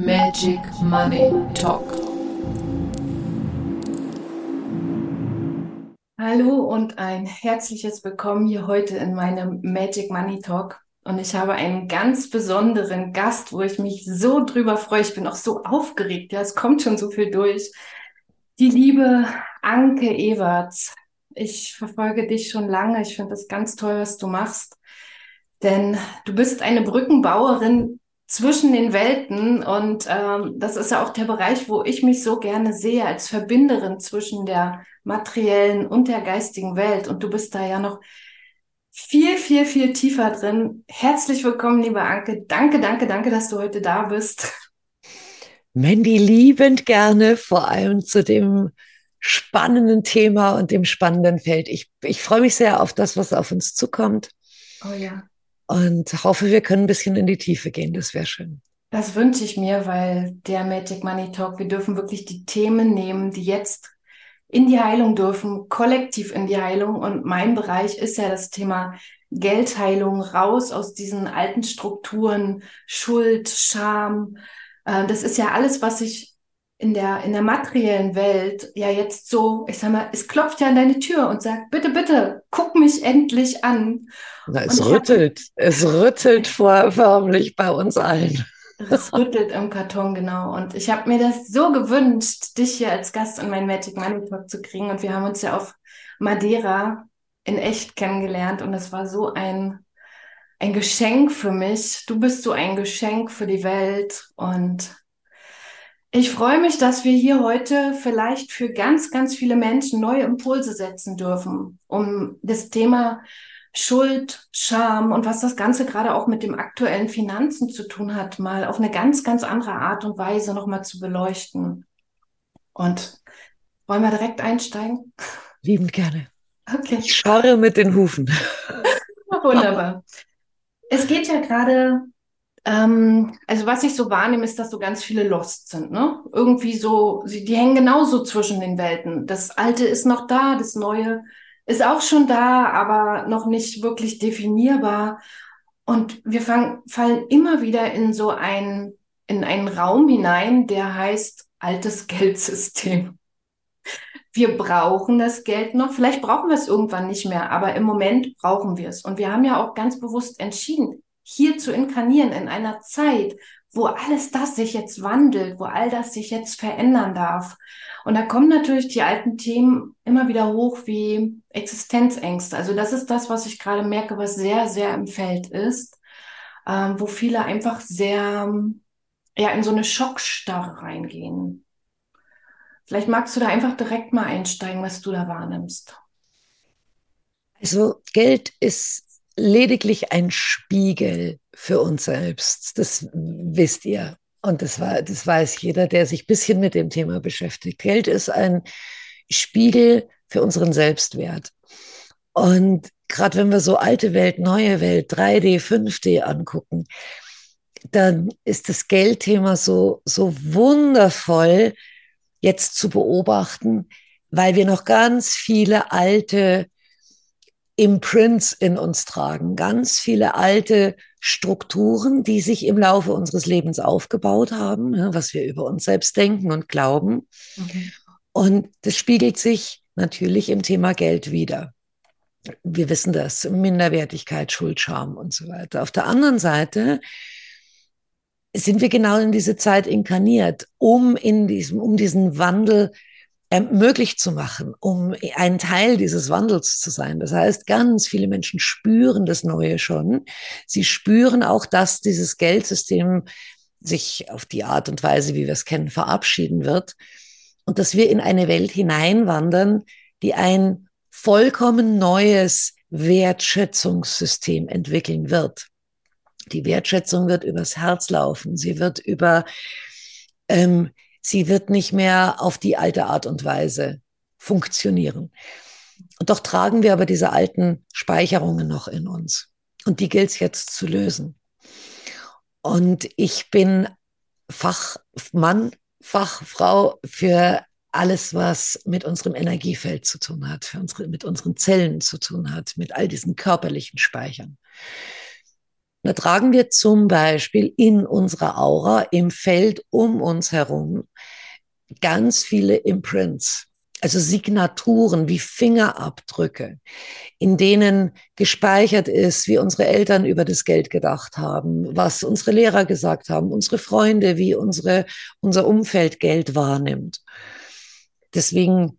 Magic Money Talk. Hallo und ein herzliches Willkommen hier heute in meinem Magic Money Talk. Und ich habe einen ganz besonderen Gast, wo ich mich so drüber freue. Ich bin auch so aufgeregt. Ja, es kommt schon so viel durch. Die liebe Anke Ewerts. Ich verfolge dich schon lange. Ich finde das ganz toll, was du machst. Denn du bist eine Brückenbauerin zwischen den Welten. Und ähm, das ist ja auch der Bereich, wo ich mich so gerne sehe als Verbinderin zwischen der materiellen und der geistigen Welt. Und du bist da ja noch viel, viel, viel tiefer drin. Herzlich willkommen, liebe Anke. Danke, danke, danke, dass du heute da bist. Mandy, liebend gerne, vor allem zu dem spannenden Thema und dem spannenden Feld. Ich, ich freue mich sehr auf das, was auf uns zukommt. Oh ja und hoffe, wir können ein bisschen in die Tiefe gehen. Das wäre schön. Das wünsche ich mir, weil der Magic Money Talk, wir dürfen wirklich die Themen nehmen, die jetzt in die Heilung dürfen, kollektiv in die Heilung. Und mein Bereich ist ja das Thema Geldheilung, raus aus diesen alten Strukturen, Schuld, Scham. Äh, das ist ja alles, was ich in der, in der materiellen Welt ja jetzt so, ich sag mal, es klopft ja an deine Tür und sagt, bitte, bitte, guck mich endlich an. Na, es rüttelt, hab, es rüttelt vor, förmlich bei uns allen. Es rüttelt im Karton, genau. Und ich habe mir das so gewünscht, dich hier als Gast in meinen Magic Money Talk zu kriegen. Und wir haben uns ja auf Madeira in echt kennengelernt und es war so ein, ein Geschenk für mich. Du bist so ein Geschenk für die Welt und ich freue mich, dass wir hier heute vielleicht für ganz, ganz viele Menschen neue Impulse setzen dürfen, um das Thema Schuld, Scham und was das Ganze gerade auch mit dem aktuellen Finanzen zu tun hat, mal auf eine ganz, ganz andere Art und Weise nochmal zu beleuchten. Und wollen wir direkt einsteigen? Lieben gerne. Okay. Ich scharre mit den Hufen. Wunderbar. Es geht ja gerade ähm, also was ich so wahrnehme, ist, dass so ganz viele lost sind. Ne? Irgendwie so, sie, die hängen genauso zwischen den Welten. Das Alte ist noch da, das Neue ist auch schon da, aber noch nicht wirklich definierbar. Und wir fangen, fallen immer wieder in so ein, in einen Raum hinein, der heißt altes Geldsystem. Wir brauchen das Geld noch. Vielleicht brauchen wir es irgendwann nicht mehr, aber im Moment brauchen wir es. Und wir haben ja auch ganz bewusst entschieden, hier zu inkarnieren in einer Zeit, wo alles das sich jetzt wandelt, wo all das sich jetzt verändern darf. Und da kommen natürlich die alten Themen immer wieder hoch wie Existenzängste. Also das ist das, was ich gerade merke, was sehr, sehr im Feld ist, ähm, wo viele einfach sehr ja, in so eine Schockstarre reingehen. Vielleicht magst du da einfach direkt mal einsteigen, was du da wahrnimmst. Also Geld ist lediglich ein Spiegel für uns selbst. Das wisst ihr. Und das, war, das weiß jeder, der sich ein bisschen mit dem Thema beschäftigt. Geld ist ein Spiegel für unseren Selbstwert. Und gerade wenn wir so alte Welt, neue Welt, 3D, 5D angucken, dann ist das Geldthema so, so wundervoll jetzt zu beobachten, weil wir noch ganz viele alte Imprints in uns tragen, ganz viele alte Strukturen, die sich im Laufe unseres Lebens aufgebaut haben, ne, was wir über uns selbst denken und glauben. Mhm. Und das spiegelt sich natürlich im Thema Geld wieder. Wir wissen das, Minderwertigkeit, Schuld, Scham und so weiter. Auf der anderen Seite sind wir genau in diese Zeit inkarniert, um in diesem, um diesen Wandel möglich zu machen, um ein Teil dieses Wandels zu sein. Das heißt, ganz viele Menschen spüren das Neue schon. Sie spüren auch, dass dieses Geldsystem sich auf die Art und Weise, wie wir es kennen, verabschieden wird und dass wir in eine Welt hineinwandern, die ein vollkommen neues Wertschätzungssystem entwickeln wird. Die Wertschätzung wird übers Herz laufen. Sie wird über ähm, sie wird nicht mehr auf die alte Art und Weise funktionieren. Und doch tragen wir aber diese alten Speicherungen noch in uns. Und die gilt es jetzt zu lösen. Und ich bin Fachmann, Fachfrau für alles, was mit unserem Energiefeld zu tun hat, für unsere, mit unseren Zellen zu tun hat, mit all diesen körperlichen Speichern. Da tragen wir zum Beispiel in unserer Aura im Feld um uns herum ganz viele Imprints, also Signaturen wie Fingerabdrücke, in denen gespeichert ist, wie unsere Eltern über das Geld gedacht haben, was unsere Lehrer gesagt haben, unsere Freunde, wie unsere, unser Umfeld Geld wahrnimmt. Deswegen,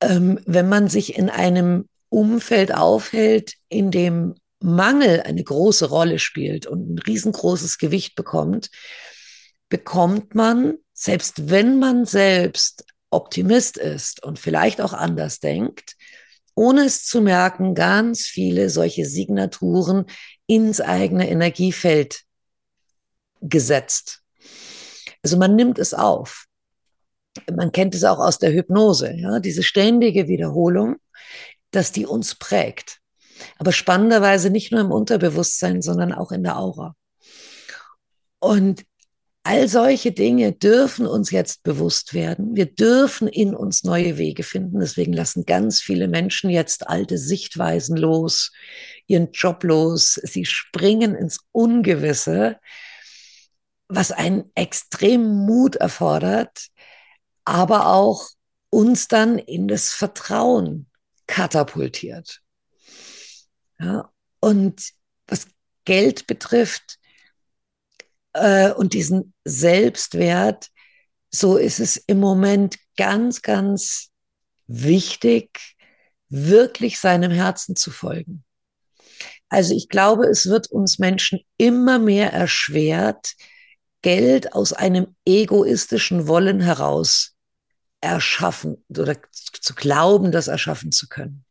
ähm, wenn man sich in einem Umfeld aufhält, in dem Mangel eine große Rolle spielt und ein riesengroßes Gewicht bekommt, bekommt man, selbst wenn man selbst Optimist ist und vielleicht auch anders denkt, ohne es zu merken, ganz viele solche Signaturen ins eigene Energiefeld gesetzt. Also man nimmt es auf. Man kennt es auch aus der Hypnose, ja, diese ständige Wiederholung, dass die uns prägt. Aber spannenderweise nicht nur im Unterbewusstsein, sondern auch in der Aura. Und all solche Dinge dürfen uns jetzt bewusst werden. Wir dürfen in uns neue Wege finden. Deswegen lassen ganz viele Menschen jetzt alte Sichtweisen los, ihren Job los. Sie springen ins Ungewisse, was einen extremen Mut erfordert, aber auch uns dann in das Vertrauen katapultiert. Ja, und was Geld betrifft äh, und diesen Selbstwert, so ist es im Moment ganz, ganz wichtig, wirklich seinem Herzen zu folgen. Also ich glaube, es wird uns Menschen immer mehr erschwert, Geld aus einem egoistischen Wollen heraus erschaffen oder zu glauben, das erschaffen zu können.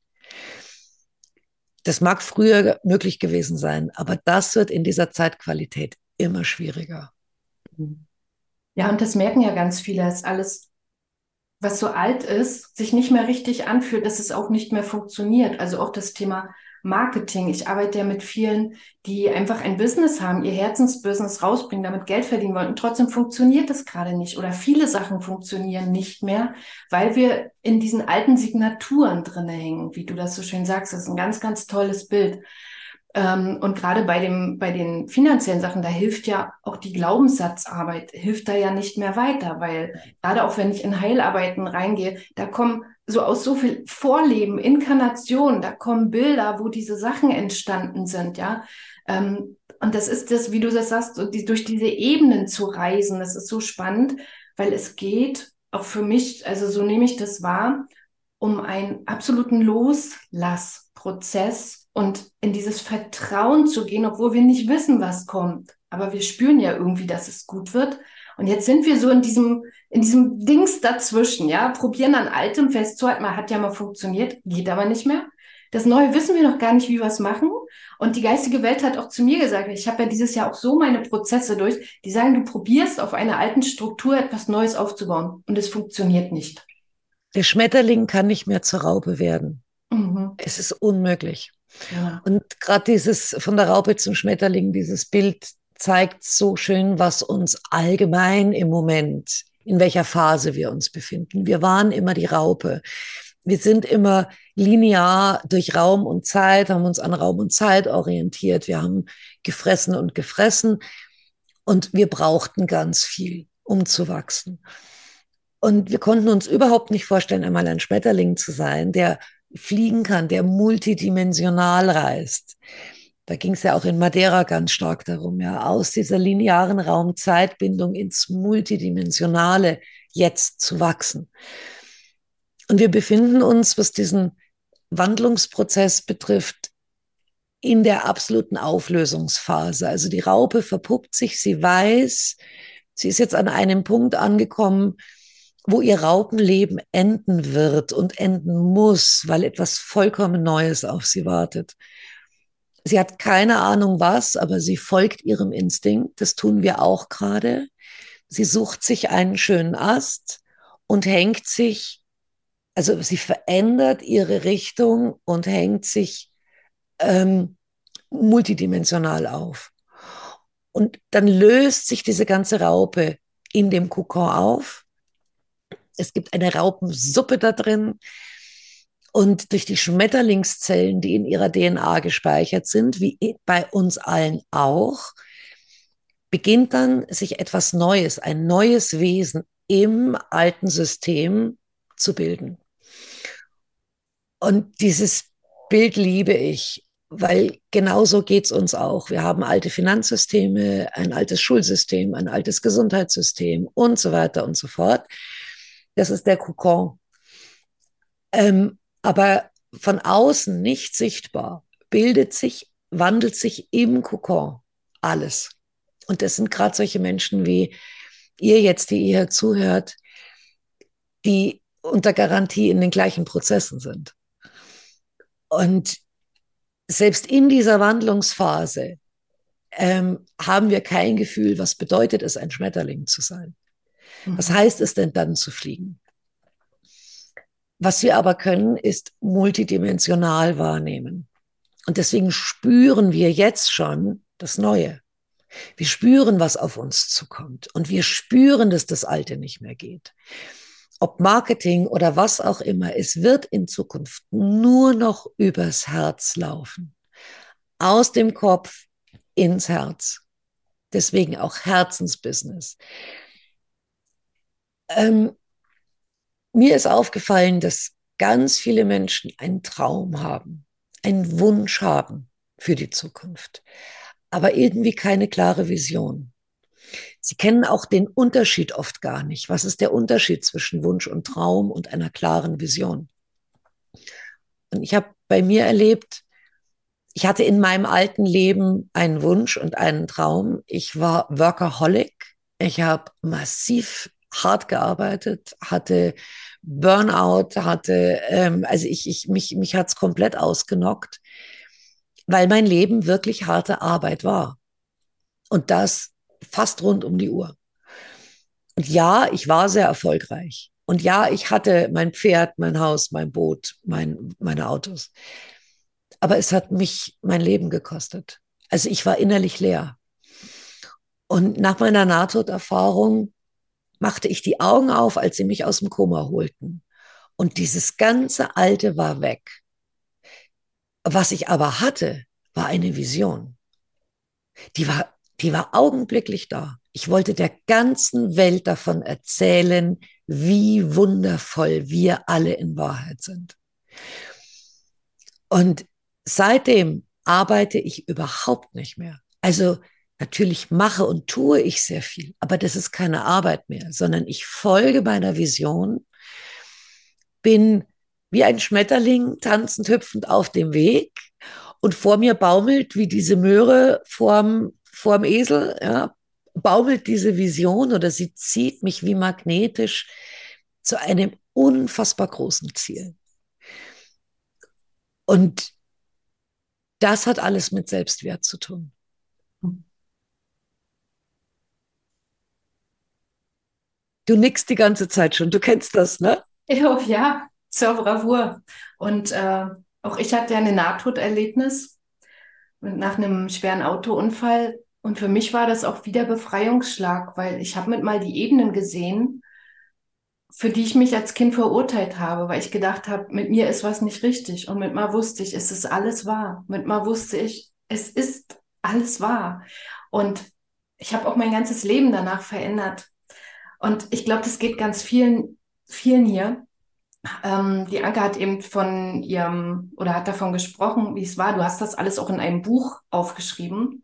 Das mag früher möglich gewesen sein, aber das wird in dieser Zeitqualität immer schwieriger. Ja, und das merken ja ganz viele, dass alles, was so alt ist, sich nicht mehr richtig anfühlt, dass es auch nicht mehr funktioniert. Also auch das Thema Marketing. Ich arbeite ja mit vielen, die einfach ein Business haben, ihr Herzensbusiness rausbringen, damit Geld verdienen wollen. Und trotzdem funktioniert das gerade nicht. Oder viele Sachen funktionieren nicht mehr, weil wir in diesen alten Signaturen drinne hängen, wie du das so schön sagst. Das ist ein ganz, ganz tolles Bild. Ähm, und gerade bei bei den finanziellen Sachen, da hilft ja auch die Glaubenssatzarbeit, hilft da ja nicht mehr weiter, weil gerade auch wenn ich in Heilarbeiten reingehe, da kommen so aus so viel Vorleben, Inkarnation, da kommen Bilder, wo diese Sachen entstanden sind, ja. Ähm, und das ist das, wie du das sagst, durch diese Ebenen zu reisen, das ist so spannend, weil es geht auch für mich, also so nehme ich das wahr, um einen absoluten Loslassprozess und in dieses Vertrauen zu gehen, obwohl wir nicht wissen, was kommt. Aber wir spüren ja irgendwie, dass es gut wird. Und jetzt sind wir so in diesem, in diesem Dings dazwischen, ja, probieren an Altem festzuhalten. Man hat ja mal funktioniert, geht aber nicht mehr. Das Neue wissen wir noch gar nicht, wie wir es machen. Und die geistige Welt hat auch zu mir gesagt, ich habe ja dieses Jahr auch so meine Prozesse durch, die sagen, du probierst auf einer alten Struktur etwas Neues aufzubauen und es funktioniert nicht. Der Schmetterling kann nicht mehr zur Raupe werden. Mhm. Es ist unmöglich. Ja. Und gerade dieses von der Raupe zum Schmetterling, dieses Bild zeigt so schön, was uns allgemein im Moment, in welcher Phase wir uns befinden. Wir waren immer die Raupe. Wir sind immer linear durch Raum und Zeit, haben uns an Raum und Zeit orientiert. Wir haben gefressen und gefressen und wir brauchten ganz viel, um zu wachsen. Und wir konnten uns überhaupt nicht vorstellen, einmal ein Schmetterling zu sein, der fliegen kann, der multidimensional reist. Da ging es ja auch in Madeira ganz stark darum, ja, aus dieser linearen Raum-Zeitbindung ins Multidimensionale jetzt zu wachsen. Und wir befinden uns, was diesen Wandlungsprozess betrifft, in der absoluten Auflösungsphase. Also die Raupe verpuppt sich, sie weiß, sie ist jetzt an einem Punkt angekommen, wo ihr Raupenleben enden wird und enden muss, weil etwas vollkommen Neues auf sie wartet. Sie hat keine Ahnung was, aber sie folgt ihrem Instinkt. Das tun wir auch gerade. Sie sucht sich einen schönen Ast und hängt sich, also sie verändert ihre Richtung und hängt sich ähm, multidimensional auf. Und dann löst sich diese ganze Raupe in dem Kokon auf. Es gibt eine Raupensuppe da drin. und durch die Schmetterlingszellen, die in ihrer DNA gespeichert sind, wie bei uns allen auch, beginnt dann sich etwas Neues, ein neues Wesen im alten System zu bilden. Und dieses Bild liebe ich, weil genauso geht es uns auch. Wir haben alte Finanzsysteme, ein altes Schulsystem, ein altes Gesundheitssystem und so weiter und so fort. Das ist der Kokon. Ähm, aber von außen nicht sichtbar bildet sich, wandelt sich im Kokon alles. Und das sind gerade solche Menschen wie ihr jetzt, die ihr zuhört, die unter Garantie in den gleichen Prozessen sind. Und selbst in dieser Wandlungsphase ähm, haben wir kein Gefühl, was bedeutet es, ein Schmetterling zu sein. Was heißt es denn dann zu fliegen? Was wir aber können, ist multidimensional wahrnehmen. Und deswegen spüren wir jetzt schon das Neue. Wir spüren, was auf uns zukommt. Und wir spüren, dass das Alte nicht mehr geht. Ob Marketing oder was auch immer, es wird in Zukunft nur noch übers Herz laufen. Aus dem Kopf ins Herz. Deswegen auch Herzensbusiness. Ähm, mir ist aufgefallen, dass ganz viele Menschen einen Traum haben, einen Wunsch haben für die Zukunft, aber irgendwie keine klare Vision. Sie kennen auch den Unterschied oft gar nicht. Was ist der Unterschied zwischen Wunsch und Traum und einer klaren Vision? Und ich habe bei mir erlebt, ich hatte in meinem alten Leben einen Wunsch und einen Traum. Ich war Workaholic. Ich habe massiv hart gearbeitet, hatte Burnout, hatte, ähm, also ich, ich, mich, mich hat's komplett ausgenockt, weil mein Leben wirklich harte Arbeit war. Und das fast rund um die Uhr. Und ja, ich war sehr erfolgreich. Und ja, ich hatte mein Pferd, mein Haus, mein Boot, mein, meine Autos. Aber es hat mich mein Leben gekostet. Also ich war innerlich leer. Und nach meiner Nahtoderfahrung machte ich die Augen auf, als sie mich aus dem Koma holten. Und dieses ganze Alte war weg. Was ich aber hatte, war eine Vision. Die war, die war augenblicklich da. Ich wollte der ganzen Welt davon erzählen, wie wundervoll wir alle in Wahrheit sind. Und seitdem arbeite ich überhaupt nicht mehr. Also Natürlich mache und tue ich sehr viel, aber das ist keine Arbeit mehr, sondern ich folge meiner Vision, bin wie ein Schmetterling tanzend, hüpfend auf dem Weg und vor mir baumelt wie diese Möhre vorm, vorm Esel, ja, baumelt diese Vision oder sie zieht mich wie magnetisch zu einem unfassbar großen Ziel. Und das hat alles mit Selbstwert zu tun. Du nickst die ganze Zeit schon, du kennst das, ne? Ja, ja zur Bravour. Und äh, auch ich hatte ja ein Nahtoderlebnis nach einem schweren Autounfall. Und für mich war das auch wieder Befreiungsschlag, weil ich habe mit mal die Ebenen gesehen, für die ich mich als Kind verurteilt habe, weil ich gedacht habe, mit mir ist was nicht richtig. Und mit mal wusste ich, es ist alles wahr. Mit mal wusste ich, es ist alles wahr. Und ich habe auch mein ganzes Leben danach verändert. Und ich glaube, das geht ganz vielen, vielen hier. Ähm, die Anke hat eben von ihrem oder hat davon gesprochen, wie es war. Du hast das alles auch in einem Buch aufgeschrieben.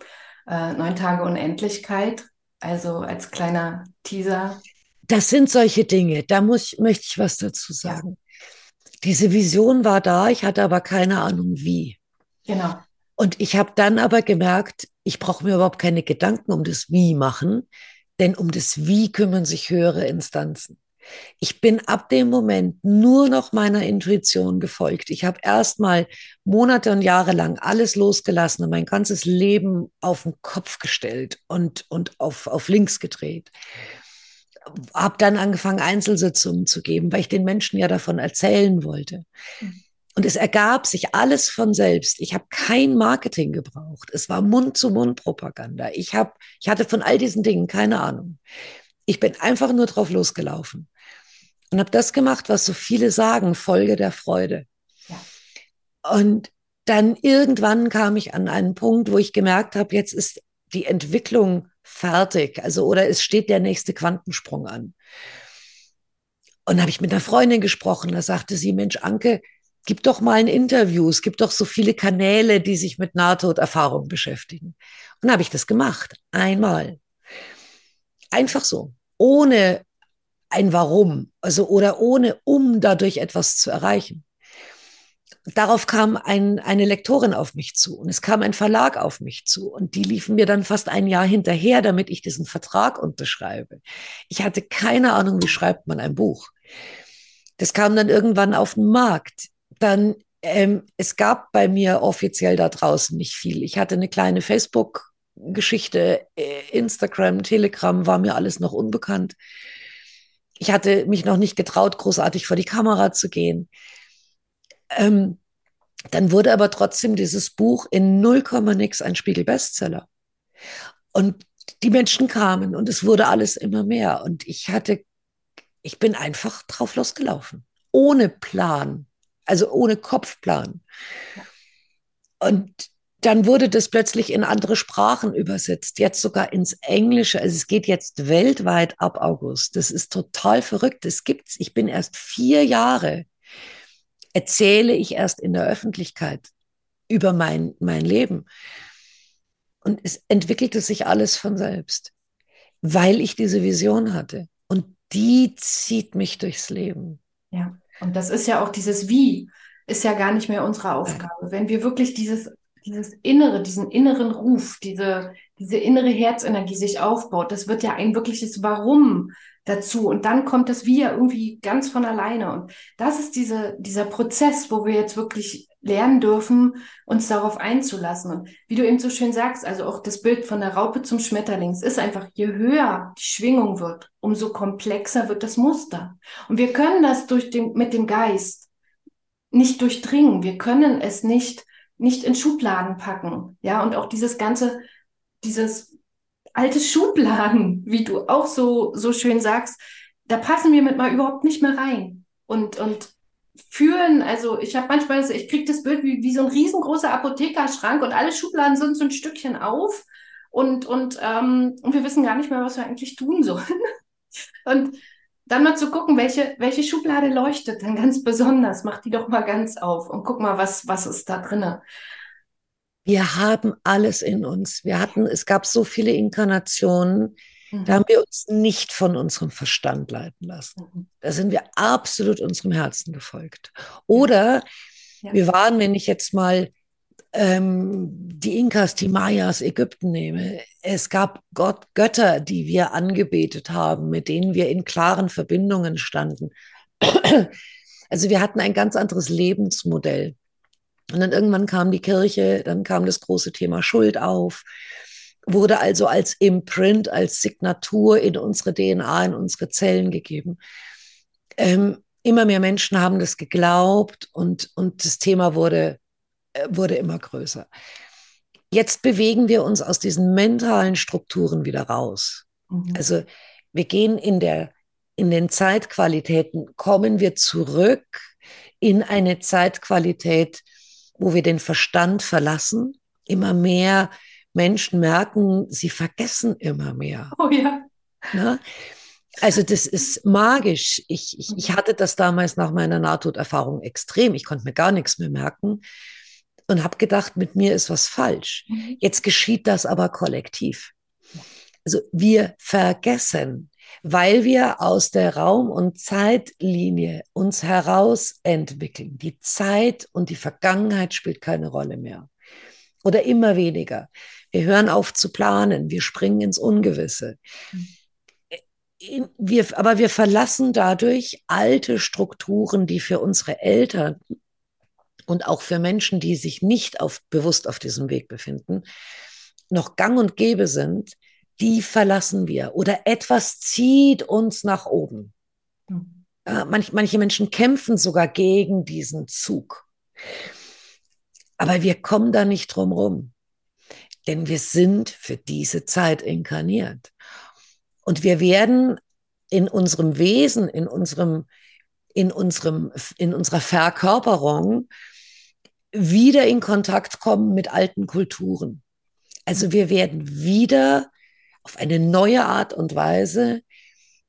Äh, Neun Tage Unendlichkeit. Also als kleiner Teaser. Das sind solche Dinge. Da muss, möchte ich was dazu sagen. Ja. Diese Vision war da, ich hatte aber keine Ahnung wie. Genau. Und ich habe dann aber gemerkt, ich brauche mir überhaupt keine Gedanken um das Wie machen, denn um das Wie kümmern sich höhere Instanzen. Ich bin ab dem Moment nur noch meiner Intuition gefolgt. Ich habe erstmal Monate und Jahre lang alles losgelassen und mein ganzes Leben auf den Kopf gestellt und, und auf, auf links gedreht. Habe dann angefangen, Einzelsitzungen zu geben, weil ich den Menschen ja davon erzählen wollte. Mhm. Und es ergab sich alles von selbst. Ich habe kein Marketing gebraucht. Es war Mund-zu-Mund-Propaganda. Ich, hab, ich hatte von all diesen Dingen keine Ahnung. Ich bin einfach nur drauf losgelaufen und habe das gemacht, was so viele sagen, Folge der Freude. Und dann irgendwann kam ich an einen Punkt, wo ich gemerkt habe, jetzt ist die Entwicklung fertig. Also, oder es steht der nächste Quantensprung an. Und habe ich mit einer Freundin gesprochen, da sagte sie, Mensch, Anke, gib doch mal ein Interview. Es gibt doch so viele Kanäle, die sich mit Nahtoderfahrung beschäftigen. Und habe ich das gemacht. Einmal. Einfach so. Ohne ein Warum. Also, oder ohne, um dadurch etwas zu erreichen darauf kam ein, eine Lektorin auf mich zu und es kam ein Verlag auf mich zu und die liefen mir dann fast ein Jahr hinterher, damit ich diesen Vertrag unterschreibe. Ich hatte keine Ahnung, wie schreibt man ein Buch. Das kam dann irgendwann auf den Markt. Dann, ähm, es gab bei mir offiziell da draußen nicht viel. Ich hatte eine kleine Facebook- Geschichte, äh, Instagram, Telegram war mir alles noch unbekannt. Ich hatte mich noch nicht getraut, großartig vor die Kamera zu gehen. Ähm, dann wurde aber trotzdem dieses Buch in 0, nix ein Spiegel-Bestseller. Und die Menschen kamen und es wurde alles immer mehr. Und ich hatte, ich bin einfach drauf losgelaufen. Ohne Plan. Also ohne Kopfplan. Und dann wurde das plötzlich in andere Sprachen übersetzt, jetzt sogar ins Englische. Also es geht jetzt weltweit ab August. Das ist total verrückt. Das gibt's. Ich bin erst vier Jahre erzähle ich erst in der Öffentlichkeit über mein, mein Leben. Und es entwickelte sich alles von selbst, weil ich diese Vision hatte. Und die zieht mich durchs Leben. Ja, und das ist ja auch dieses Wie, ist ja gar nicht mehr unsere Aufgabe. Wenn wir wirklich dieses, dieses Innere, diesen inneren Ruf, diese, diese innere Herzenergie sich aufbaut, das wird ja ein wirkliches Warum dazu. Und dann kommt das Wir irgendwie ganz von alleine. Und das ist diese, dieser Prozess, wo wir jetzt wirklich lernen dürfen, uns darauf einzulassen. Und wie du eben so schön sagst, also auch das Bild von der Raupe zum Schmetterling, es ist einfach, je höher die Schwingung wird, umso komplexer wird das Muster. Und wir können das durch den, mit dem Geist nicht durchdringen. Wir können es nicht, nicht in Schubladen packen. Ja, und auch dieses ganze, dieses alte Schubladen, wie du auch so, so schön sagst, da passen wir mit mal überhaupt nicht mehr rein. Und, und fühlen, also ich habe manchmal, ich kriege das Bild wie, wie so ein riesengroßer Apothekerschrank und alle Schubladen sind so ein Stückchen auf und, und, ähm, und wir wissen gar nicht mehr, was wir eigentlich tun sollen. und dann mal zu gucken, welche, welche Schublade leuchtet dann ganz besonders. Mach die doch mal ganz auf und guck mal, was, was ist da drinne. Wir haben alles in uns. Wir hatten, es gab so viele Inkarnationen, mhm. da haben wir uns nicht von unserem Verstand leiten lassen. Mhm. Da sind wir absolut unserem Herzen gefolgt. Oder ja. wir waren, wenn ich jetzt mal ähm, die Inkas, die Mayas, Ägypten nehme, es gab Gott, Götter, die wir angebetet haben, mit denen wir in klaren Verbindungen standen. Also wir hatten ein ganz anderes Lebensmodell. Und dann irgendwann kam die Kirche, dann kam das große Thema Schuld auf, wurde also als Imprint, als Signatur in unsere DNA, in unsere Zellen gegeben. Ähm, immer mehr Menschen haben das geglaubt und, und das Thema wurde, wurde immer größer. Jetzt bewegen wir uns aus diesen mentalen Strukturen wieder raus. Mhm. Also wir gehen in der in den Zeitqualitäten kommen wir zurück in eine Zeitqualität, wo wir den Verstand verlassen. Immer mehr Menschen merken, sie vergessen immer mehr. Oh ja. Na? Also das ist magisch. Ich, ich, ich hatte das damals nach meiner Nahtoderfahrung extrem. Ich konnte mir gar nichts mehr merken und habe gedacht, mit mir ist was falsch. Mhm. Jetzt geschieht das aber kollektiv. Also wir vergessen weil wir aus der Raum- und Zeitlinie uns heraus entwickeln. Die Zeit und die Vergangenheit spielt keine Rolle mehr oder immer weniger. Wir hören auf zu planen, wir springen ins Ungewisse. Wir, aber wir verlassen dadurch alte Strukturen, die für unsere Eltern und auch für Menschen, die sich nicht auf, bewusst auf diesem Weg befinden, noch gang und gäbe sind, die verlassen wir oder etwas zieht uns nach oben. Mhm. Äh, manch, manche Menschen kämpfen sogar gegen diesen Zug. Aber wir kommen da nicht drum rum, denn wir sind für diese Zeit inkarniert. Und wir werden in unserem Wesen, in unserem, in unserem, in unserer Verkörperung wieder in Kontakt kommen mit alten Kulturen. Also wir werden wieder auf eine neue Art und Weise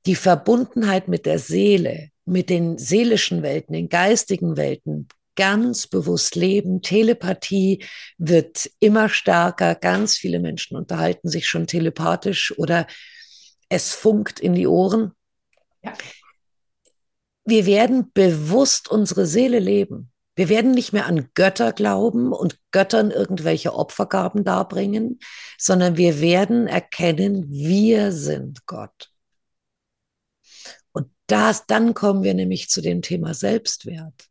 die Verbundenheit mit der Seele, mit den seelischen Welten, den geistigen Welten ganz bewusst leben. Telepathie wird immer stärker. Ganz viele Menschen unterhalten sich schon telepathisch oder es funkt in die Ohren. Ja. Wir werden bewusst unsere Seele leben. Wir werden nicht mehr an Götter glauben und Göttern irgendwelche Opfergaben darbringen, sondern wir werden erkennen, wir sind Gott. Und das, dann kommen wir nämlich zu dem Thema Selbstwert,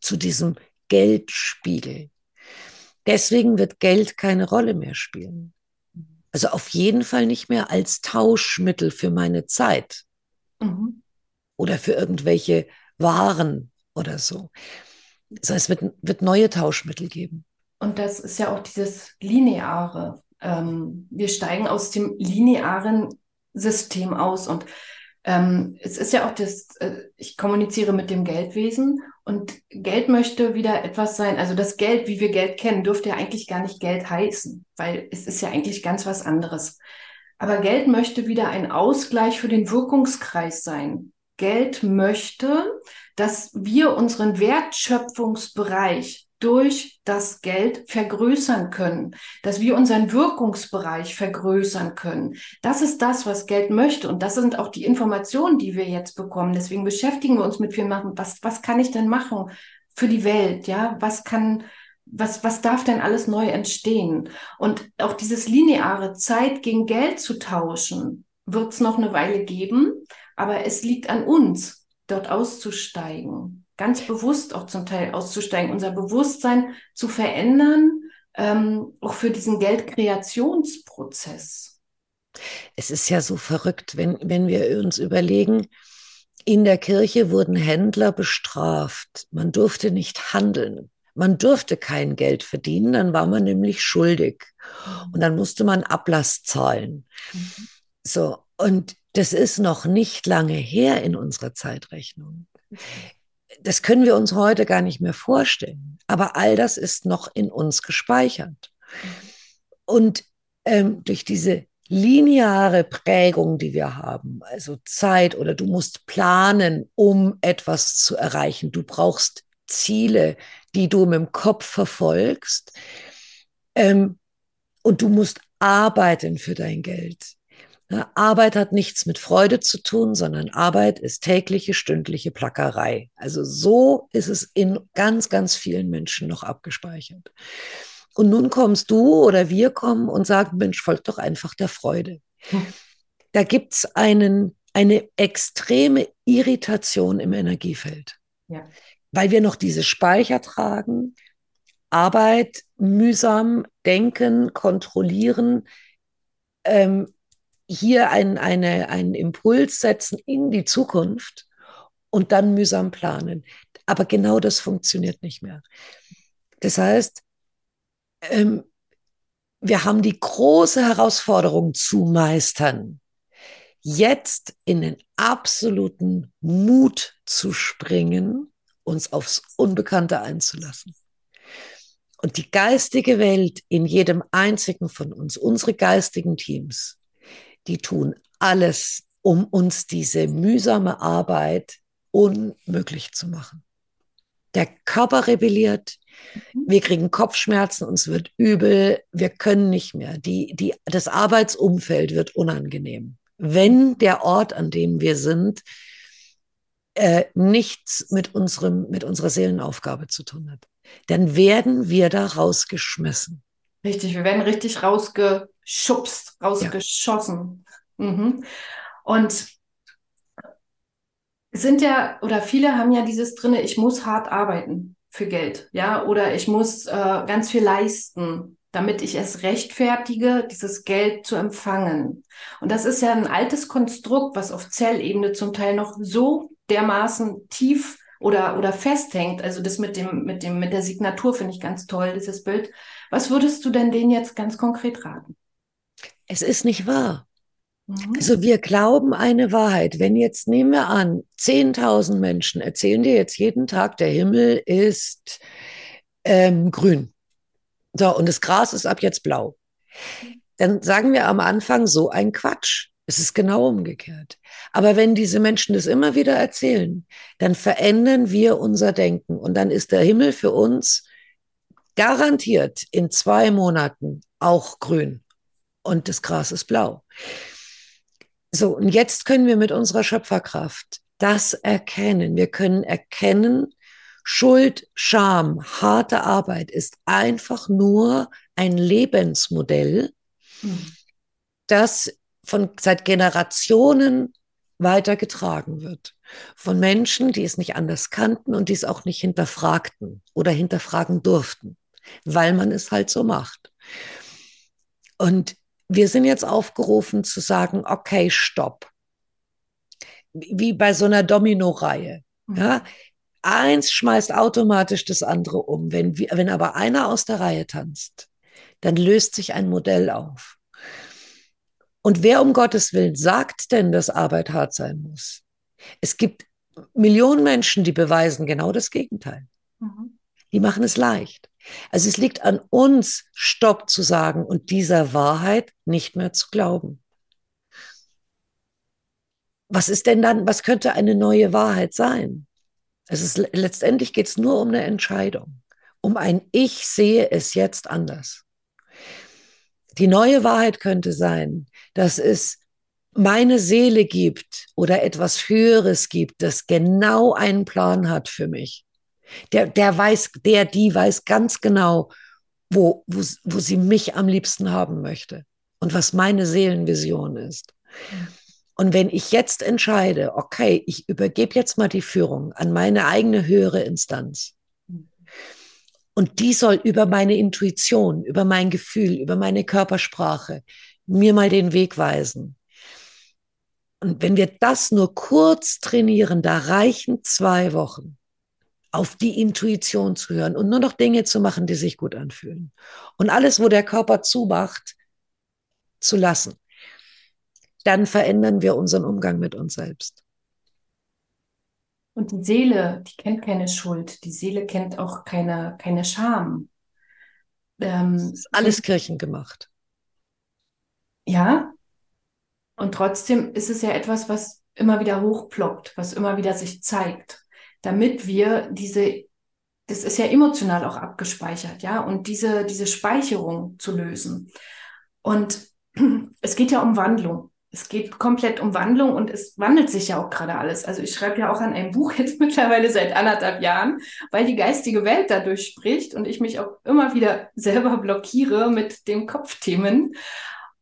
zu diesem Geldspiegel. Deswegen wird Geld keine Rolle mehr spielen. Also auf jeden Fall nicht mehr als Tauschmittel für meine Zeit mhm. oder für irgendwelche Waren oder so. Das heißt, es wird, wird neue Tauschmittel geben. Und das ist ja auch dieses Lineare. Ähm, wir steigen aus dem linearen System aus. Und ähm, es ist ja auch das, äh, ich kommuniziere mit dem Geldwesen und Geld möchte wieder etwas sein. Also das Geld, wie wir Geld kennen, dürfte ja eigentlich gar nicht Geld heißen, weil es ist ja eigentlich ganz was anderes. Aber Geld möchte wieder ein Ausgleich für den Wirkungskreis sein. Geld möchte, dass wir unseren Wertschöpfungsbereich durch das Geld vergrößern können, dass wir unseren Wirkungsbereich vergrößern können. Das ist das, was Geld möchte. Und das sind auch die Informationen, die wir jetzt bekommen. Deswegen beschäftigen wir uns mit viel machen. Was, was kann ich denn machen für die Welt? Ja, was kann, was, was darf denn alles neu entstehen? Und auch dieses lineare Zeit gegen Geld zu tauschen, wird es noch eine Weile geben. Aber es liegt an uns, dort auszusteigen, ganz bewusst auch zum Teil auszusteigen, unser Bewusstsein zu verändern, ähm, auch für diesen Geldkreationsprozess. Es ist ja so verrückt, wenn, wenn wir uns überlegen, in der Kirche wurden Händler bestraft. Man durfte nicht handeln. Man durfte kein Geld verdienen, dann war man nämlich schuldig. Und dann musste man Ablass zahlen. Mhm. So, und das ist noch nicht lange her in unserer Zeitrechnung. Das können wir uns heute gar nicht mehr vorstellen. Aber all das ist noch in uns gespeichert. Und ähm, durch diese lineare Prägung, die wir haben, also Zeit oder du musst planen, um etwas zu erreichen. Du brauchst Ziele, die du mit dem Kopf verfolgst. Ähm, und du musst arbeiten für dein Geld. Arbeit hat nichts mit Freude zu tun, sondern Arbeit ist tägliche, stündliche Plackerei. Also so ist es in ganz, ganz vielen Menschen noch abgespeichert. Und nun kommst du oder wir kommen und sagen, Mensch, folgt doch einfach der Freude. Hm. Da gibt es eine extreme Irritation im Energiefeld, ja. weil wir noch diese Speicher tragen, Arbeit, mühsam denken, kontrollieren, ähm, hier ein, eine, einen Impuls setzen in die Zukunft und dann mühsam planen. Aber genau das funktioniert nicht mehr. Das heißt, ähm, wir haben die große Herausforderung zu meistern, jetzt in den absoluten Mut zu springen, uns aufs Unbekannte einzulassen. Und die geistige Welt in jedem einzigen von uns, unsere geistigen Teams, die tun alles, um uns diese mühsame Arbeit unmöglich zu machen. Der Körper rebelliert, mhm. wir kriegen Kopfschmerzen, uns wird übel, wir können nicht mehr. Die, die, das Arbeitsumfeld wird unangenehm. Wenn der Ort, an dem wir sind, äh, nichts mit, unserem, mit unserer Seelenaufgabe zu tun hat, dann werden wir da rausgeschmissen. Richtig, wir werden richtig rausgeschubst, rausgeschossen. Ja. Mhm. Und sind ja, oder viele haben ja dieses drinne, ich muss hart arbeiten für Geld, ja, oder ich muss äh, ganz viel leisten, damit ich es rechtfertige, dieses Geld zu empfangen. Und das ist ja ein altes Konstrukt, was auf Zellebene zum Teil noch so dermaßen tief oder, oder festhängt. Also das mit dem, mit dem, mit der Signatur finde ich ganz toll, dieses Bild. Was würdest du denn denen jetzt ganz konkret raten? Es ist nicht wahr. Mhm. Also wir glauben eine Wahrheit. Wenn jetzt nehmen wir an, 10.000 Menschen erzählen dir jetzt jeden Tag, der Himmel ist ähm, grün. So, und das Gras ist ab jetzt blau. Dann sagen wir am Anfang so ein Quatsch. Es ist genau umgekehrt. Aber wenn diese Menschen das immer wieder erzählen, dann verändern wir unser Denken und dann ist der Himmel für uns garantiert in zwei Monaten auch grün und das Gras ist blau. So, und jetzt können wir mit unserer Schöpferkraft das erkennen. Wir können erkennen, Schuld, Scham, harte Arbeit ist einfach nur ein Lebensmodell, mhm. das von seit Generationen weitergetragen wird. Von Menschen, die es nicht anders kannten und die es auch nicht hinterfragten oder hinterfragen durften, weil man es halt so macht. Und wir sind jetzt aufgerufen zu sagen, okay, stopp. Wie bei so einer Domino-Reihe. Mhm. Ja, eins schmeißt automatisch das andere um. Wenn, wenn aber einer aus der Reihe tanzt, dann löst sich ein Modell auf. Und wer um Gottes Willen sagt denn, dass Arbeit hart sein muss? Es gibt Millionen Menschen, die beweisen genau das Gegenteil. Mhm. Die machen es leicht. Also es liegt an uns, Stopp zu sagen und dieser Wahrheit nicht mehr zu glauben. Was ist denn dann, was könnte eine neue Wahrheit sein? Es ist, letztendlich geht es nur um eine Entscheidung, um ein Ich sehe es jetzt anders. Die neue Wahrheit könnte sein, dass es meine Seele gibt oder etwas Höheres gibt, das genau einen Plan hat für mich. Der, der weiß, der, die weiß ganz genau, wo, wo, wo sie mich am liebsten haben möchte und was meine Seelenvision ist. Und wenn ich jetzt entscheide, okay, ich übergebe jetzt mal die Führung an meine eigene höhere Instanz, und die soll über meine Intuition, über mein Gefühl, über meine Körpersprache mir mal den Weg weisen. Und wenn wir das nur kurz trainieren, da reichen zwei Wochen, auf die Intuition zu hören und nur noch Dinge zu machen, die sich gut anfühlen. Und alles, wo der Körper zumacht, zu lassen. Dann verändern wir unseren Umgang mit uns selbst. Und die Seele, die kennt keine Schuld. Die Seele kennt auch keine, keine Scham. Ähm, das ist alles kirchengemacht. Ja. Und trotzdem ist es ja etwas, was immer wieder hochploppt, was immer wieder sich zeigt, damit wir diese, das ist ja emotional auch abgespeichert, ja, und diese, diese Speicherung zu lösen. Und es geht ja um Wandlung es geht komplett um Wandlung und es wandelt sich ja auch gerade alles. Also ich schreibe ja auch an einem Buch jetzt mittlerweile seit anderthalb Jahren, weil die geistige Welt dadurch spricht und ich mich auch immer wieder selber blockiere mit den Kopfthemen.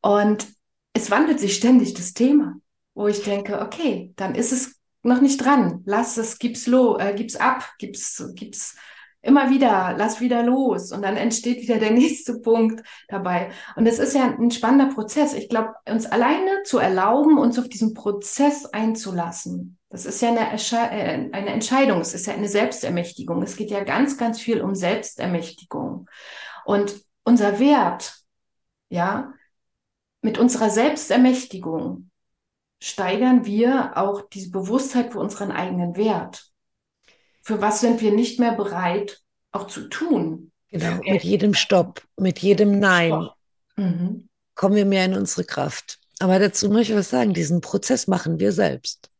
Und es wandelt sich ständig das Thema, wo ich denke, okay, dann ist es noch nicht dran. Lass es, gib's lo, äh, gib's ab, gib's, gib's immer wieder, lass wieder los und dann entsteht wieder der nächste Punkt dabei. Und es ist ja ein spannender Prozess. Ich glaube, uns alleine zu erlauben, uns auf diesen Prozess einzulassen, das ist ja eine, äh, eine Entscheidung, es ist ja eine Selbstermächtigung. Es geht ja ganz, ganz viel um Selbstermächtigung. Und unser Wert, ja, mit unserer Selbstermächtigung steigern wir auch diese Bewusstheit für unseren eigenen Wert für was sind wir nicht mehr bereit, auch zu tun. Genau, mit jedem Stopp, mit jedem Nein mhm. kommen wir mehr in unsere Kraft. Aber dazu möchte ich was sagen, diesen Prozess machen wir selbst.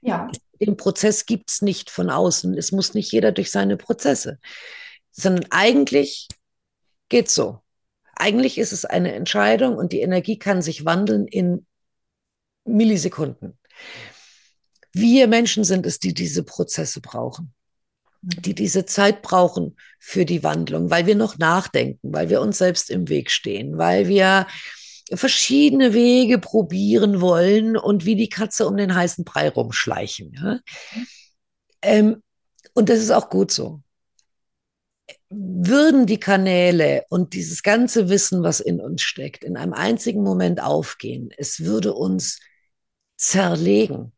Ja. Den Prozess gibt es nicht von außen. Es muss nicht jeder durch seine Prozesse, sondern eigentlich geht so. Eigentlich ist es eine Entscheidung und die Energie kann sich wandeln in Millisekunden. Wir Menschen sind es, die diese Prozesse brauchen, die diese Zeit brauchen für die Wandlung, weil wir noch nachdenken, weil wir uns selbst im Weg stehen, weil wir verschiedene Wege probieren wollen und wie die Katze um den heißen Brei rumschleichen. Ja? Ähm, und das ist auch gut so. Würden die Kanäle und dieses ganze Wissen, was in uns steckt, in einem einzigen Moment aufgehen, es würde uns zerlegen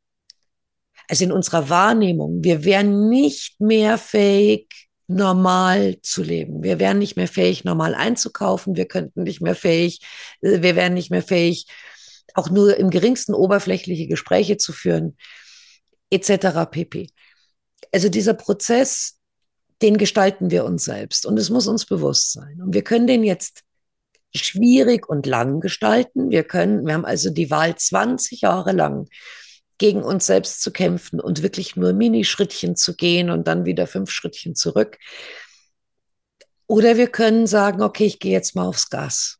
also in unserer Wahrnehmung, wir wären nicht mehr fähig, normal zu leben. Wir wären nicht mehr fähig, normal einzukaufen. Wir könnten nicht mehr fähig, äh, wir wären nicht mehr fähig, auch nur im geringsten oberflächliche Gespräche zu führen, etc. pp. Also dieser Prozess, den gestalten wir uns selbst und es muss uns bewusst sein. Und wir können den jetzt schwierig und lang gestalten. Wir können, wir haben also die Wahl 20 Jahre lang gegen uns selbst zu kämpfen und wirklich nur Minischrittchen zu gehen und dann wieder fünf Schrittchen zurück. Oder wir können sagen, okay, ich gehe jetzt mal aufs Gas.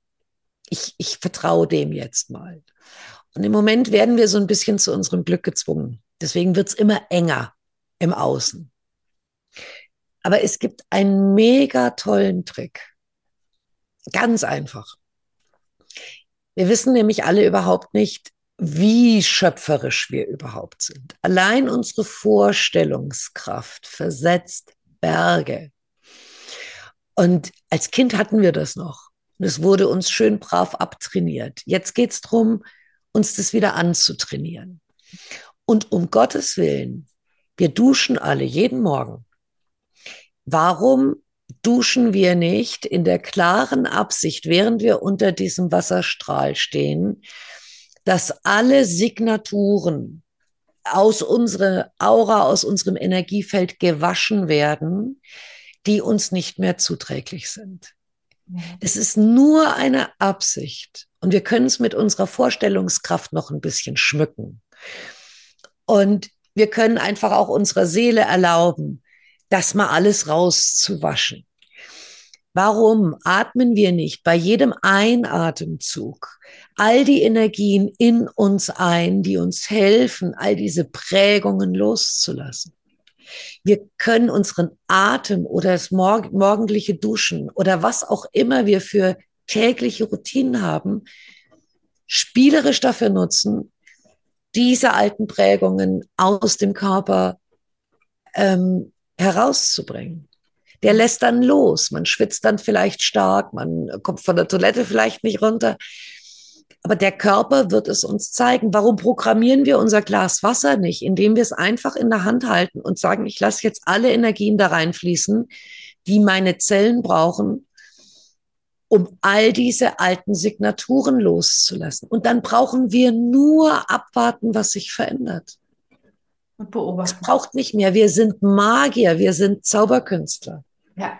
Ich, ich vertraue dem jetzt mal. Und im Moment werden wir so ein bisschen zu unserem Glück gezwungen. Deswegen wird es immer enger im Außen. Aber es gibt einen mega tollen Trick. Ganz einfach. Wir wissen nämlich alle überhaupt nicht, wie schöpferisch wir überhaupt sind. Allein unsere Vorstellungskraft versetzt Berge. Und als Kind hatten wir das noch. Und es wurde uns schön brav abtrainiert. Jetzt geht es darum, uns das wieder anzutrainieren. Und um Gottes Willen, wir duschen alle jeden Morgen. Warum duschen wir nicht in der klaren Absicht, während wir unter diesem Wasserstrahl stehen, dass alle Signaturen aus unserer Aura, aus unserem Energiefeld gewaschen werden, die uns nicht mehr zuträglich sind. Es ist nur eine Absicht und wir können es mit unserer Vorstellungskraft noch ein bisschen schmücken. Und wir können einfach auch unserer Seele erlauben, das mal alles rauszuwaschen. Warum atmen wir nicht bei jedem Einatemzug all die Energien in uns ein, die uns helfen, all diese Prägungen loszulassen? Wir können unseren Atem oder das morgendliche Duschen oder was auch immer wir für tägliche Routinen haben, spielerisch dafür nutzen, diese alten Prägungen aus dem Körper ähm, herauszubringen der lässt dann los. Man schwitzt dann vielleicht stark, man kommt von der Toilette vielleicht nicht runter. Aber der Körper wird es uns zeigen. Warum programmieren wir unser Glas Wasser nicht, indem wir es einfach in der Hand halten und sagen, ich lasse jetzt alle Energien da reinfließen, die meine Zellen brauchen, um all diese alten Signaturen loszulassen. Und dann brauchen wir nur abwarten, was sich verändert. Und beobachten. Es braucht nicht mehr. Wir sind Magier, wir sind Zauberkünstler. Ja.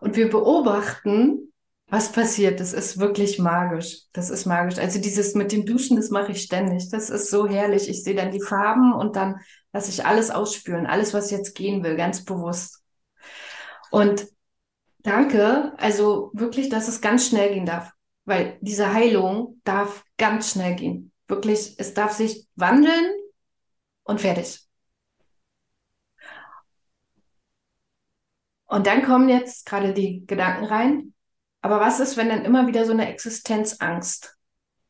Und wir beobachten, was passiert. Das ist wirklich magisch. Das ist magisch. Also dieses mit dem Duschen, das mache ich ständig. Das ist so herrlich. Ich sehe dann die Farben und dann lasse ich alles ausspüren. Alles, was jetzt gehen will, ganz bewusst. Und danke. Also wirklich, dass es ganz schnell gehen darf. Weil diese Heilung darf ganz schnell gehen. Wirklich, es darf sich wandeln und fertig. Und dann kommen jetzt gerade die Gedanken rein. Aber was ist, wenn dann immer wieder so eine Existenzangst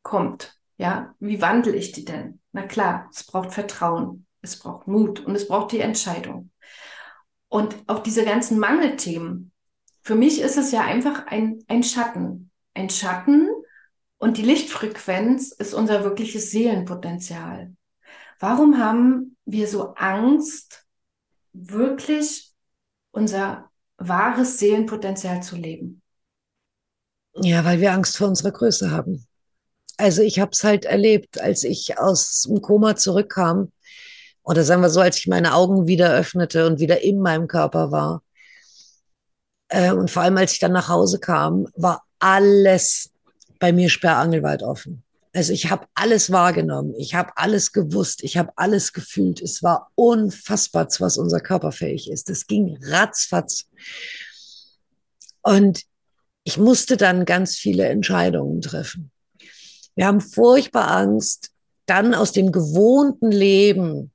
kommt? Ja, wie wandle ich die denn? Na klar, es braucht Vertrauen, es braucht Mut und es braucht die Entscheidung. Und auch diese ganzen Mangelthemen. Für mich ist es ja einfach ein, ein Schatten. Ein Schatten und die Lichtfrequenz ist unser wirkliches Seelenpotenzial. Warum haben wir so Angst, wirklich unser wahres Seelenpotenzial zu leben? Ja, weil wir Angst vor unserer Größe haben. Also ich habe es halt erlebt, als ich aus dem Koma zurückkam, oder sagen wir so, als ich meine Augen wieder öffnete und wieder in meinem Körper war. Äh, und vor allem, als ich dann nach Hause kam, war alles bei mir sperrangelweit offen. Also ich habe alles wahrgenommen, ich habe alles gewusst, ich habe alles gefühlt. Es war unfassbar, was unser Körper fähig ist. Das ging ratzfatz. Und ich musste dann ganz viele Entscheidungen treffen. Wir haben furchtbar Angst, dann aus dem gewohnten Leben,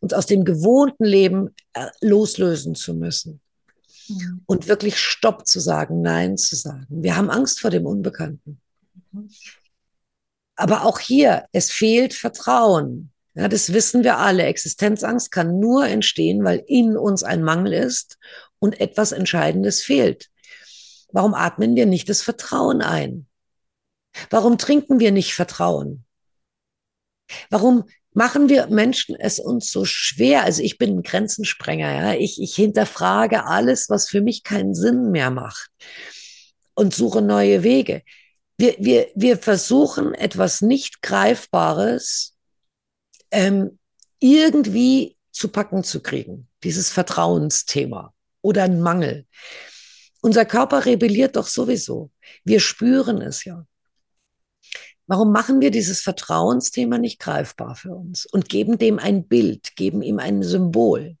uns aus dem gewohnten Leben äh, loslösen zu müssen. Mhm. Und wirklich Stopp zu sagen, Nein zu sagen. Wir haben Angst vor dem Unbekannten. Aber auch hier, es fehlt Vertrauen. Ja, das wissen wir alle. Existenzangst kann nur entstehen, weil in uns ein Mangel ist und etwas Entscheidendes fehlt. Warum atmen wir nicht das Vertrauen ein? Warum trinken wir nicht Vertrauen? Warum machen wir Menschen es uns so schwer? Also ich bin ein Grenzensprenger, ja. Ich, ich hinterfrage alles, was für mich keinen Sinn mehr macht und suche neue Wege wir, wir, wir versuchen etwas nicht Greifbares ähm, irgendwie zu packen zu kriegen, dieses Vertrauensthema. oder ein Mangel. Unser Körper rebelliert doch sowieso. Wir spüren es ja. Warum machen wir dieses Vertrauensthema nicht greifbar für uns und geben dem ein Bild, geben ihm ein Symbol?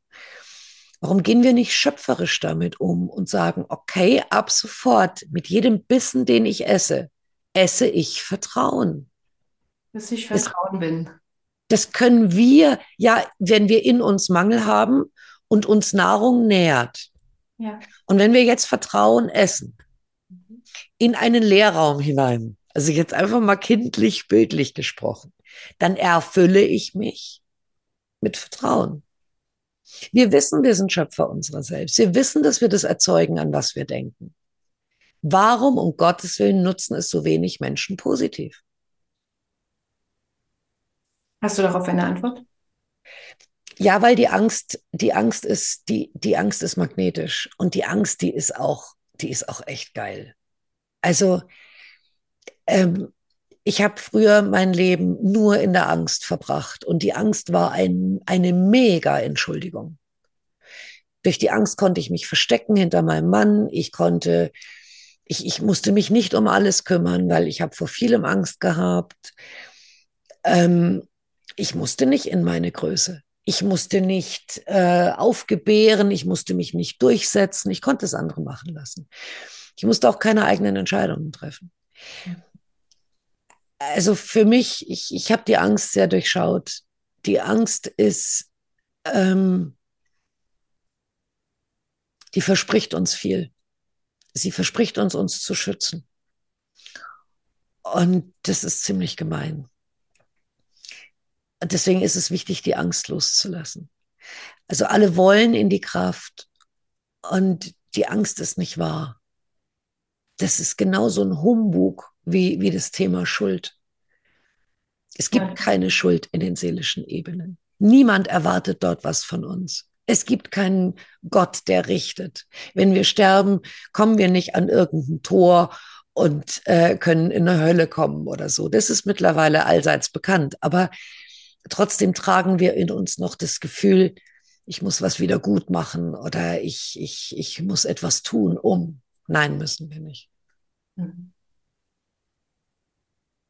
Warum gehen wir nicht schöpferisch damit um und sagen, okay, ab sofort, mit jedem Bissen, den ich esse, esse ich Vertrauen? Dass ich Vertrauen das, bin. Das können wir, ja, wenn wir in uns Mangel haben und uns Nahrung nährt. Ja. Und wenn wir jetzt Vertrauen essen, mhm. in einen Leerraum hinein, also jetzt einfach mal kindlich, bildlich gesprochen, dann erfülle ich mich mit Vertrauen. Wir wissen, wir sind Schöpfer unserer selbst. Wir wissen, dass wir das erzeugen, an was wir denken. Warum um Gottes Willen nutzen es so wenig Menschen positiv? Hast du darauf eine Antwort? Ja, weil die Angst, die Angst ist, die, die Angst ist magnetisch und die Angst, die ist auch, die ist auch echt geil. Also ähm, ich habe früher mein Leben nur in der Angst verbracht und die Angst war ein, eine mega Entschuldigung. Durch die Angst konnte ich mich verstecken hinter meinem Mann. Ich konnte, ich, ich musste mich nicht um alles kümmern, weil ich habe vor vielem Angst gehabt. Ähm, ich musste nicht in meine Größe. Ich musste nicht äh, aufgebären, ich musste mich nicht durchsetzen, ich konnte es andere machen lassen. Ich musste auch keine eigenen Entscheidungen treffen also für mich, ich, ich habe die Angst sehr durchschaut. Die Angst ist, ähm, die verspricht uns viel. Sie verspricht uns, uns zu schützen. Und das ist ziemlich gemein. Deswegen ist es wichtig, die Angst loszulassen. Also alle wollen in die Kraft und die Angst ist nicht wahr. Das ist genauso ein Humbug wie, wie das Thema Schuld. Es gibt ja. keine Schuld in den seelischen Ebenen. Niemand erwartet dort was von uns. Es gibt keinen Gott, der richtet. Wenn wir sterben, kommen wir nicht an irgendein Tor und äh, können in eine Hölle kommen oder so. Das ist mittlerweile allseits bekannt. Aber trotzdem tragen wir in uns noch das Gefühl, ich muss was wieder gut machen oder ich, ich, ich muss etwas tun, um. Nein, müssen wir nicht. Mhm.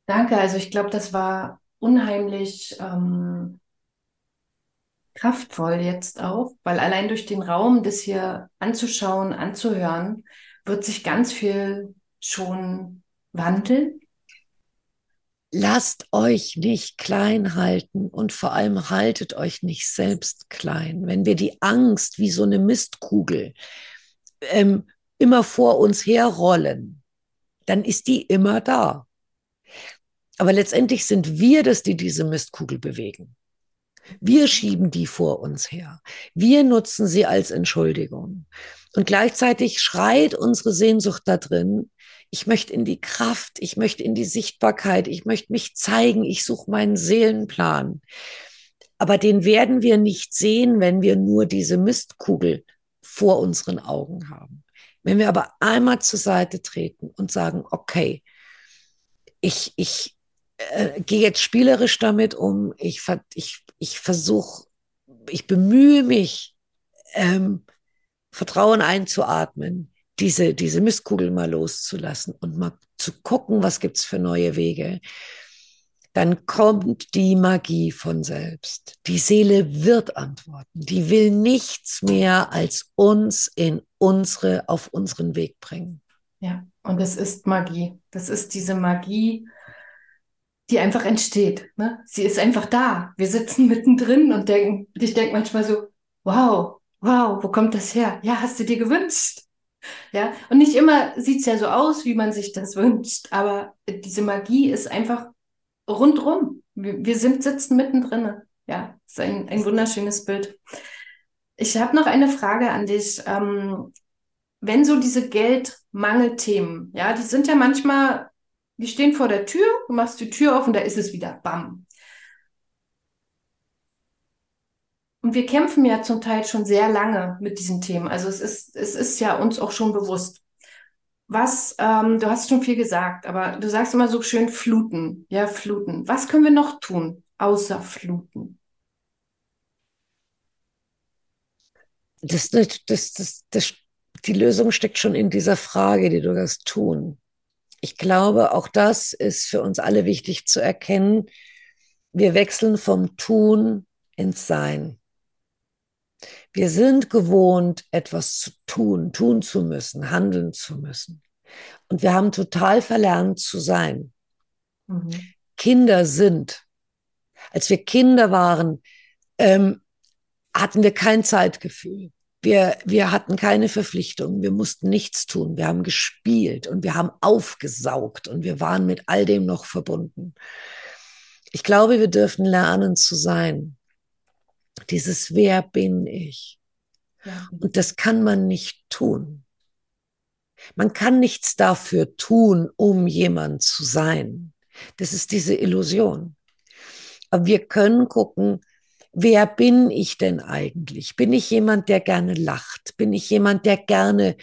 Danke. Also ich glaube, das war unheimlich ähm, kraftvoll jetzt auch, weil allein durch den Raum, das hier anzuschauen, anzuhören, wird sich ganz viel schon wandeln. Lasst euch nicht klein halten und vor allem haltet euch nicht selbst klein. Wenn wir die Angst wie so eine Mistkugel ähm, immer vor uns herrollen, dann ist die immer da. Aber letztendlich sind wir das, die diese Mistkugel bewegen. Wir schieben die vor uns her. Wir nutzen sie als Entschuldigung. Und gleichzeitig schreit unsere Sehnsucht da drin, ich möchte in die Kraft, ich möchte in die Sichtbarkeit, ich möchte mich zeigen, ich suche meinen Seelenplan. Aber den werden wir nicht sehen, wenn wir nur diese Mistkugel vor unseren Augen haben. Wenn wir aber einmal zur Seite treten und sagen, okay, ich, ich, äh, gehe jetzt spielerisch damit um. Ich, ich, ich versuche, ich bemühe mich, ähm, Vertrauen einzuatmen, diese, diese Mistkugel mal loszulassen und mal zu gucken, was gibt's für neue Wege. Dann kommt die Magie von selbst. Die Seele wird antworten. Die will nichts mehr als uns in unsere, auf unseren Weg bringen. Ja, und das ist Magie. Das ist diese Magie, die einfach entsteht. Ne? Sie ist einfach da. Wir sitzen mittendrin und denken, ich denke manchmal so, wow, wow, wo kommt das her? Ja, hast du dir gewünscht? Ja, und nicht immer sieht es ja so aus, wie man sich das wünscht, aber diese Magie ist einfach rundrum. Wir, wir sind sitzen mittendrin. Ja, ist ein, ein wunderschönes Bild. Ich habe noch eine Frage an dich. Ähm, wenn so diese Geldmangelthemen, ja, die sind ja manchmal die stehen vor der Tür, du machst die Tür auf und da ist es wieder. Bam. Und wir kämpfen ja zum Teil schon sehr lange mit diesen Themen. Also es ist, es ist ja uns auch schon bewusst. Was, ähm, du hast schon viel gesagt, aber du sagst immer so schön fluten. Ja, fluten. Was können wir noch tun, außer fluten? Das, das, das, das, die Lösung steckt schon in dieser Frage, die du das tun. Ich glaube, auch das ist für uns alle wichtig zu erkennen. Wir wechseln vom Tun ins Sein. Wir sind gewohnt, etwas zu tun, tun zu müssen, handeln zu müssen. Und wir haben total verlernt zu sein. Mhm. Kinder sind. Als wir Kinder waren, ähm, hatten wir kein Zeitgefühl. Wir, wir hatten keine Verpflichtungen, wir mussten nichts tun. Wir haben gespielt und wir haben aufgesaugt und wir waren mit all dem noch verbunden. Ich glaube, wir dürfen lernen zu sein. Dieses Wer bin ich? Ja. Und das kann man nicht tun. Man kann nichts dafür tun, um jemand zu sein. Das ist diese Illusion. Aber wir können gucken, wer bin ich denn eigentlich? Bin ich jemand, der gerne lacht? Bin ich jemand, der gerne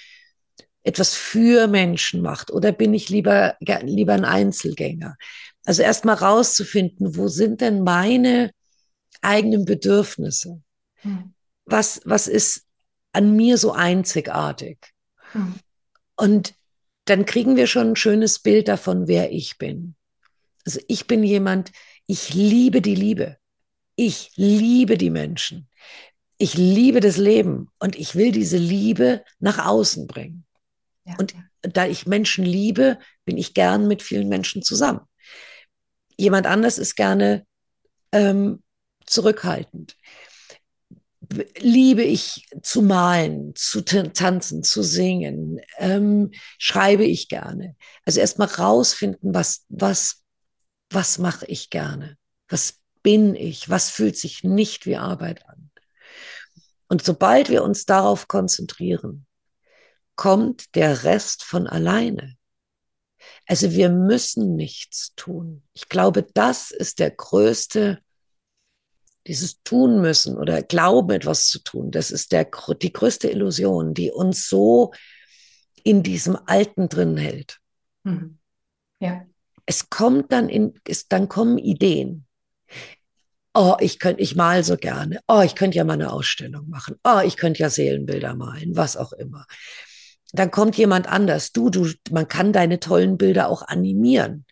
etwas für Menschen macht? Oder bin ich lieber, lieber ein Einzelgänger? Also erstmal rauszufinden, wo sind denn meine eigenen Bedürfnisse? Hm. Was, was ist an mir so einzigartig? Hm. Und dann kriegen wir schon ein schönes Bild davon, wer ich bin. Also ich bin jemand, ich liebe die Liebe. Ich liebe die Menschen. Ich liebe das Leben und ich will diese Liebe nach außen bringen. Ja. Und da ich Menschen liebe, bin ich gern mit vielen Menschen zusammen. Jemand anders ist gerne ähm, zurückhaltend. Liebe ich zu malen, zu tanzen, zu singen, ähm, schreibe ich gerne. Also erstmal rausfinden, was, was, was mache ich gerne? Was bin ich? Was fühlt sich nicht wie Arbeit an? Und sobald wir uns darauf konzentrieren, kommt der Rest von alleine. Also wir müssen nichts tun. Ich glaube, das ist der größte, dieses tun müssen oder glauben etwas zu tun. Das ist der, die größte Illusion, die uns so in diesem Alten drin hält. Mhm. Ja. Es kommt dann in, es, dann kommen Ideen oh, ich könnte, ich mal so gerne, oh, ich könnte ja mal eine Ausstellung machen, oh, ich könnte ja Seelenbilder malen, was auch immer. Dann kommt jemand anders, du, du, man kann deine tollen Bilder auch animieren.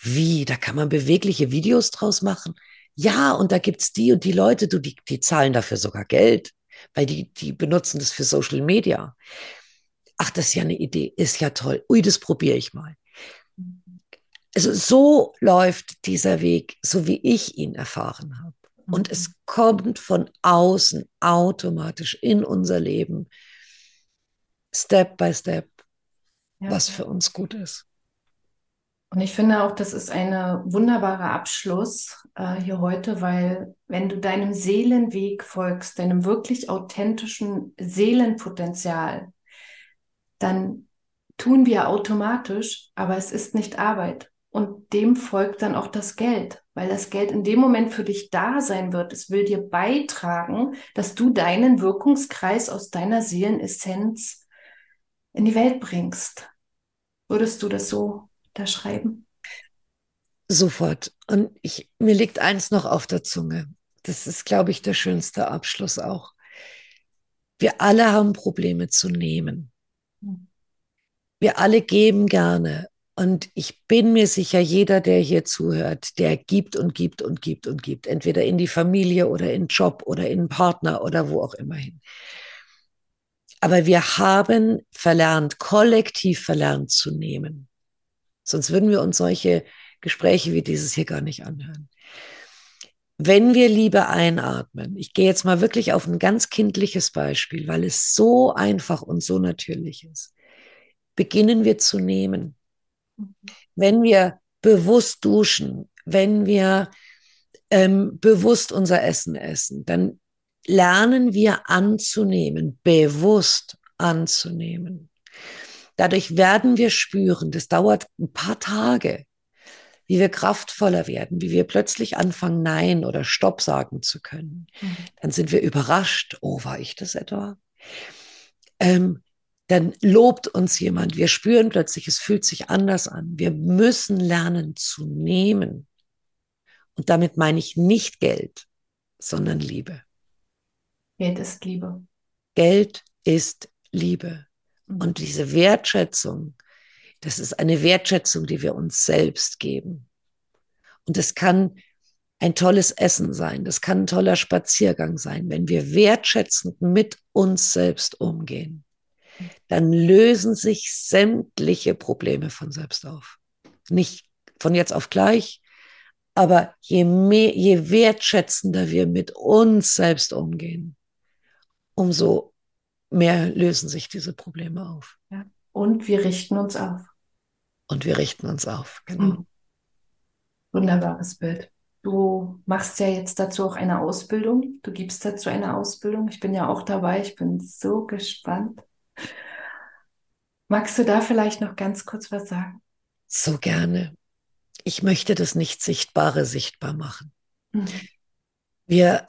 Wie? Da kann man bewegliche Videos draus machen. Ja, und da gibt's die und die Leute, du, die, die zahlen dafür sogar Geld, weil die, die benutzen das für Social Media. Ach, das ist ja eine Idee, ist ja toll. Ui, das probiere ich mal. Also so läuft dieser Weg, so wie ich ihn erfahren habe. Und mhm. es kommt von außen automatisch in unser Leben, Step by Step, ja. was für uns gut ist. Und ich finde auch, das ist ein wunderbarer Abschluss äh, hier heute, weil wenn du deinem Seelenweg folgst, deinem wirklich authentischen Seelenpotenzial, dann tun wir automatisch, aber es ist nicht Arbeit. Und dem folgt dann auch das Geld, weil das Geld in dem Moment für dich da sein wird. Es will dir beitragen, dass du deinen Wirkungskreis aus deiner Seelenessenz in die Welt bringst. Würdest du das so da schreiben? Sofort. Und ich, mir liegt eins noch auf der Zunge. Das ist, glaube ich, der schönste Abschluss auch. Wir alle haben Probleme zu nehmen. Hm. Wir alle geben gerne und ich bin mir sicher, jeder, der hier zuhört, der gibt und gibt und gibt und gibt, entweder in die Familie oder in Job oder in Partner oder wo auch immer hin. Aber wir haben verlernt, kollektiv verlernt zu nehmen. Sonst würden wir uns solche Gespräche wie dieses hier gar nicht anhören. Wenn wir Liebe einatmen, ich gehe jetzt mal wirklich auf ein ganz kindliches Beispiel, weil es so einfach und so natürlich ist, beginnen wir zu nehmen wenn wir bewusst duschen, wenn wir ähm, bewusst unser Essen essen, dann lernen wir anzunehmen, bewusst anzunehmen. Dadurch werden wir spüren, das dauert ein paar Tage, wie wir kraftvoller werden, wie wir plötzlich anfangen, Nein oder Stopp sagen zu können. Mhm. Dann sind wir überrascht, oh, war ich das etwa? Ähm, dann lobt uns jemand. Wir spüren plötzlich, es fühlt sich anders an. Wir müssen lernen zu nehmen. Und damit meine ich nicht Geld, sondern Liebe. Geld ist Liebe. Geld ist Liebe. Mhm. Und diese Wertschätzung, das ist eine Wertschätzung, die wir uns selbst geben. Und das kann ein tolles Essen sein, das kann ein toller Spaziergang sein, wenn wir wertschätzend mit uns selbst umgehen dann lösen sich sämtliche Probleme von selbst auf. Nicht von jetzt auf gleich, aber je mehr, je wertschätzender wir mit uns selbst umgehen, umso mehr lösen sich diese Probleme auf. Ja. Und wir richten uns auf. Und wir richten uns auf, genau. Mhm. Wunderbares Bild. Du machst ja jetzt dazu auch eine Ausbildung. Du gibst dazu eine Ausbildung. Ich bin ja auch dabei. Ich bin so gespannt. Magst du da vielleicht noch ganz kurz was sagen? So gerne. Ich möchte das Nicht-Sichtbare sichtbar machen. Mhm. Wir,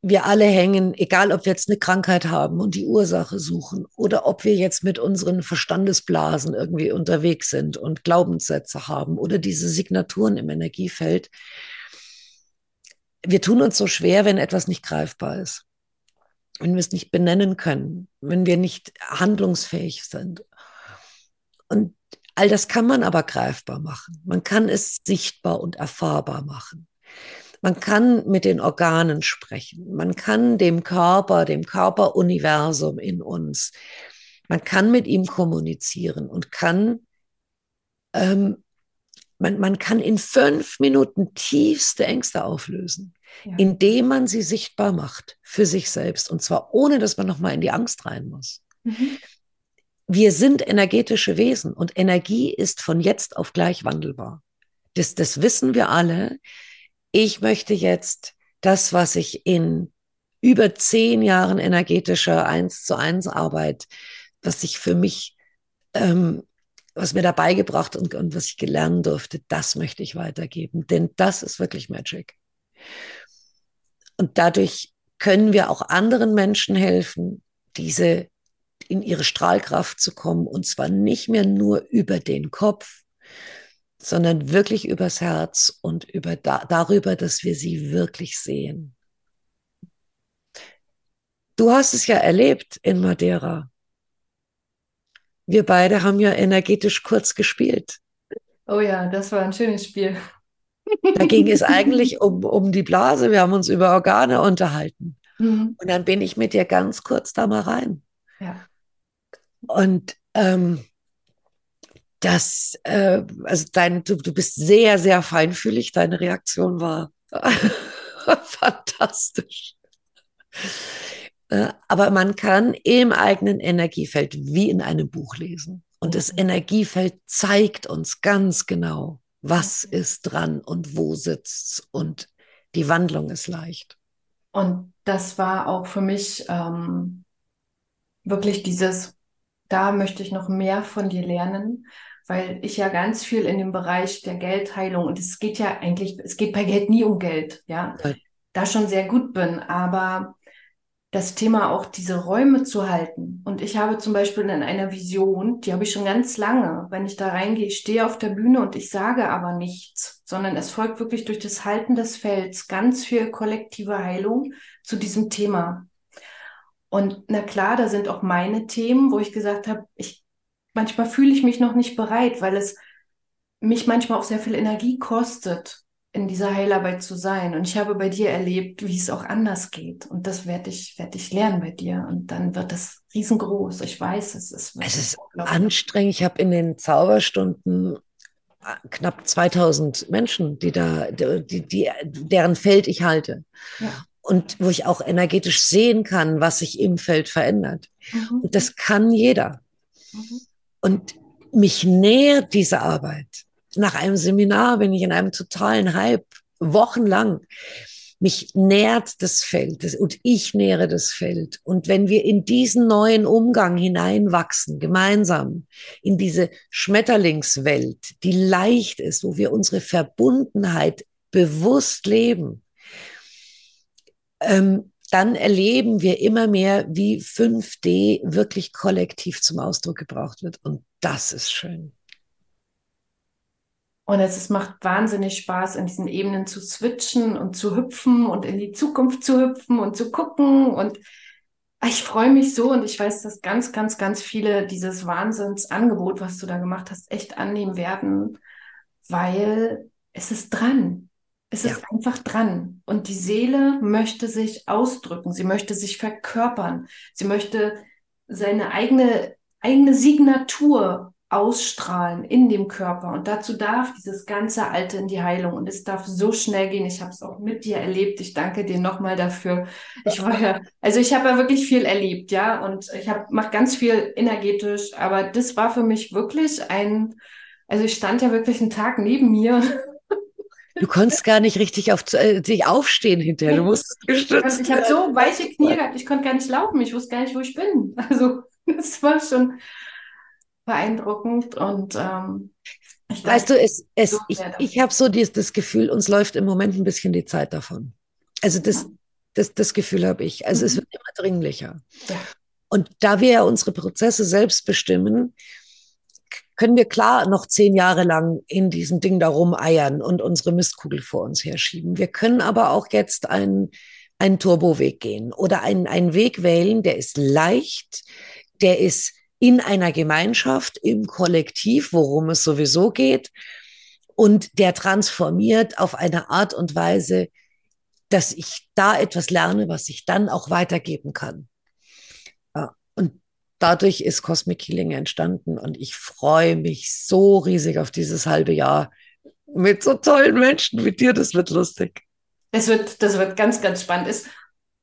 wir alle hängen, egal ob wir jetzt eine Krankheit haben und die Ursache suchen oder ob wir jetzt mit unseren Verstandesblasen irgendwie unterwegs sind und Glaubenssätze haben oder diese Signaturen im Energiefeld. Wir tun uns so schwer, wenn etwas nicht greifbar ist wenn wir es nicht benennen können, wenn wir nicht handlungsfähig sind. Und all das kann man aber greifbar machen. Man kann es sichtbar und erfahrbar machen. Man kann mit den Organen sprechen. Man kann dem Körper, dem Körperuniversum in uns, man kann mit ihm kommunizieren und kann ähm, man, man kann in fünf Minuten tiefste Ängste auflösen, ja. indem man sie sichtbar macht für sich selbst. Und zwar ohne, dass man nochmal in die Angst rein muss. Mhm. Wir sind energetische Wesen und Energie ist von jetzt auf gleich wandelbar. Das, das wissen wir alle. Ich möchte jetzt das, was ich in über zehn Jahren energetischer eins zu eins Arbeit, was ich für mich ähm, was mir dabei gebracht und, und was ich gelernt durfte, das möchte ich weitergeben. Denn das ist wirklich Magic. Und dadurch können wir auch anderen Menschen helfen, diese in ihre Strahlkraft zu kommen und zwar nicht mehr nur über den Kopf, sondern wirklich übers Herz und über da, darüber, dass wir sie wirklich sehen. Du hast es ja erlebt in Madeira wir beide haben ja energetisch kurz gespielt. Oh ja, das war ein schönes Spiel. Da ging es eigentlich um, um die Blase. Wir haben uns über Organe unterhalten. Mhm. Und dann bin ich mit dir ganz kurz da mal rein. Ja. Und ähm, das, äh, also dein, du, du bist sehr, sehr feinfühlig. Deine Reaktion war fantastisch. Äh, aber man kann im eigenen Energiefeld wie in einem Buch lesen. Und das mhm. Energiefeld zeigt uns ganz genau, was ist dran und wo sitzt und die Wandlung ist leicht. Und das war auch für mich ähm, wirklich dieses, da möchte ich noch mehr von dir lernen, weil ich ja ganz viel in dem Bereich der Geldheilung und es geht ja eigentlich, es geht bei Geld nie um Geld, ja, ja. da schon sehr gut bin, aber das Thema auch diese Räume zu halten. Und ich habe zum Beispiel in einer Vision, die habe ich schon ganz lange, wenn ich da reingehe, ich stehe auf der Bühne und ich sage aber nichts, sondern es folgt wirklich durch das Halten des Felds ganz viel kollektive Heilung zu diesem Thema. Und na klar, da sind auch meine Themen, wo ich gesagt habe, ich, manchmal fühle ich mich noch nicht bereit, weil es mich manchmal auch sehr viel Energie kostet, in dieser Heilarbeit zu sein. Und ich habe bei dir erlebt, wie es auch anders geht. Und das werde ich, werde ich lernen bei dir. Und dann wird das riesengroß. Ich weiß, es ist. Es ist anstrengend. Ich habe in den Zauberstunden äh, knapp 2000 Menschen, die da, die, die, deren Feld ich halte. Ja. Und wo ich auch energetisch sehen kann, was sich im Feld verändert. Mhm. Und das kann jeder. Mhm. Und mich nähert diese Arbeit nach einem Seminar bin ich in einem totalen Hype, wochenlang. Mich nährt das Feld und ich nähere das Feld. Und wenn wir in diesen neuen Umgang hineinwachsen, gemeinsam in diese Schmetterlingswelt, die leicht ist, wo wir unsere Verbundenheit bewusst leben, ähm, dann erleben wir immer mehr, wie 5D wirklich kollektiv zum Ausdruck gebraucht wird. Und das ist schön. Und es, es macht wahnsinnig Spaß, in diesen Ebenen zu switchen und zu hüpfen und in die Zukunft zu hüpfen und zu gucken. Und Ich freue mich so und ich weiß, dass ganz, ganz, ganz viele dieses Wahnsinnsangebot, was du da gemacht hast, echt annehmen werden, weil es ist dran. Es ja. ist einfach dran. Und die Seele möchte sich ausdrücken. Sie möchte sich verkörpern. Sie möchte seine eigene, eigene Signatur ausstrahlen in dem Körper. Und dazu darf dieses ganze Alte in die Heilung. Und es darf so schnell gehen. Ich habe es auch mit dir erlebt. Ich danke dir nochmal dafür. Ich war ja, also ich habe ja wirklich viel erlebt, ja. Und ich habe mache ganz viel energetisch. Aber das war für mich wirklich ein, also ich stand ja wirklich einen Tag neben mir. Du konntest gar nicht richtig auf, äh, dich aufstehen hinterher. Du musst gestützt. Ich habe so weiche Knie gehabt. Ich konnte gar nicht laufen. Ich wusste gar nicht, wo ich bin. Also das war schon beeindruckend und ähm, weißt du, es, es, ich, ich habe so dieses, das Gefühl, uns läuft im Moment ein bisschen die Zeit davon. Also das, das, das Gefühl habe ich. Also mhm. es wird immer dringlicher. Ja. Und da wir ja unsere Prozesse selbst bestimmen, können wir klar noch zehn Jahre lang in diesem Ding da rumeiern und unsere Mistkugel vor uns herschieben. Wir können aber auch jetzt einen, einen Turboweg gehen oder einen, einen Weg wählen, der ist leicht, der ist in einer Gemeinschaft, im Kollektiv, worum es sowieso geht, und der transformiert auf eine Art und Weise, dass ich da etwas lerne, was ich dann auch weitergeben kann. Und dadurch ist Cosmic Healing entstanden und ich freue mich so riesig auf dieses halbe Jahr mit so tollen Menschen wie dir. Das wird lustig. Es wird, das wird ganz, ganz spannend. Es,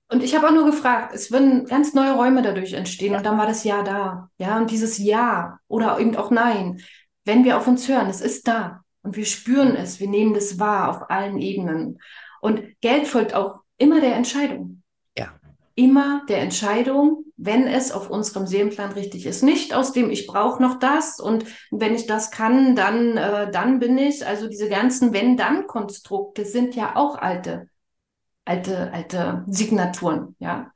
und ich habe auch nur gefragt, es würden ganz neue Räume dadurch entstehen und dann war das Ja da. Ja, und dieses Ja oder eben auch Nein, wenn wir auf uns hören, es ist da und wir spüren es, wir nehmen das wahr auf allen Ebenen. Und Geld folgt auch immer der Entscheidung. Ja. Immer der Entscheidung, wenn es auf unserem Seelenplan richtig ist. Nicht aus dem, ich brauche noch das und wenn ich das kann, dann, äh, dann bin ich. Also diese ganzen Wenn-Dann-Konstrukte sind ja auch alte alte, alte Signaturen, ja.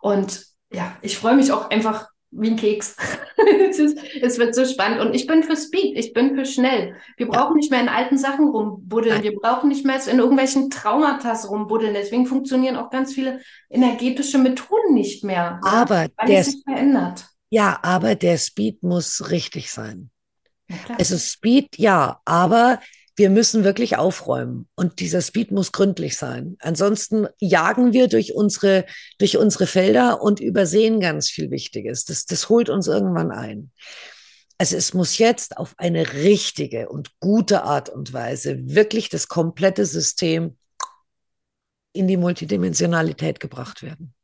Und ja, ich freue mich auch einfach wie ein Keks. es, ist, es, wird so spannend. Und ich bin für Speed, ich bin für schnell. Wir brauchen nicht mehr in alten Sachen rumbuddeln. Wir brauchen nicht mehr in irgendwelchen Traumata rumbuddeln. Deswegen funktionieren auch ganz viele energetische Methoden nicht mehr. Aber der, sich verändert. Ja, aber der Speed muss richtig sein. Ja, es ist Speed, ja, aber wir müssen wirklich aufräumen und dieser Speed muss gründlich sein. Ansonsten jagen wir durch unsere, durch unsere Felder und übersehen ganz viel Wichtiges. Das, das holt uns irgendwann ein. Also es muss jetzt auf eine richtige und gute Art und Weise wirklich das komplette System in die Multidimensionalität gebracht werden.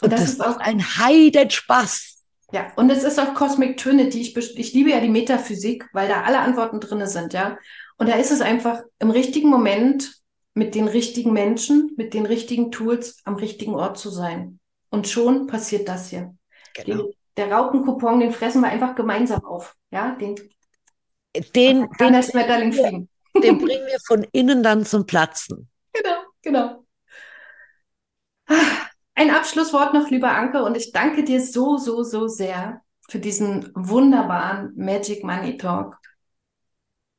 Und, und das, das, ist auch ein Heidenspaß. Ja, und es ist auch Cosmic Trinity. Ich, ich liebe ja die Metaphysik, weil da alle Antworten drin sind, ja. Und da ist es einfach im richtigen Moment mit den richtigen Menschen, mit den richtigen Tools am richtigen Ort zu sein. Und schon passiert das hier. Genau. Den, der Raupenkupon, den fressen wir einfach gemeinsam auf. Ja, den, den, den, das Schmetterling fliegen. den bringen wir von innen dann zum Platzen. Genau, genau. Ein Abschlusswort noch, lieber Anke, und ich danke dir so, so, so sehr für diesen wunderbaren Magic Money Talk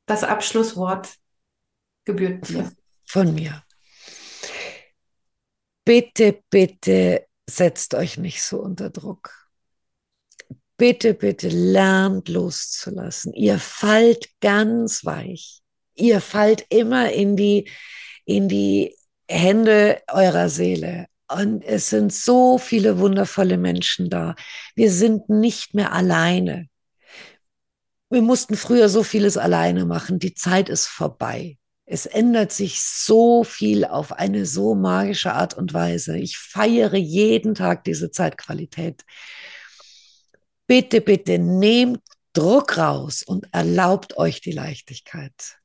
das Abschlusswort gebührt dir. Von mir. Bitte, bitte setzt euch nicht so unter Druck. Bitte, bitte lernt loszulassen. Ihr fallt ganz weich. Ihr fallt immer in die, in die Hände eurer Seele. Und es sind so viele wundervolle Menschen da. Wir sind nicht mehr alleine wir mussten früher so vieles alleine machen. Die Zeit ist vorbei. Es ändert sich so viel auf eine so magische Art und Weise. Ich feiere jeden Tag diese Zeitqualität. Bitte, bitte nehmt Druck raus und erlaubt euch die Leichtigkeit.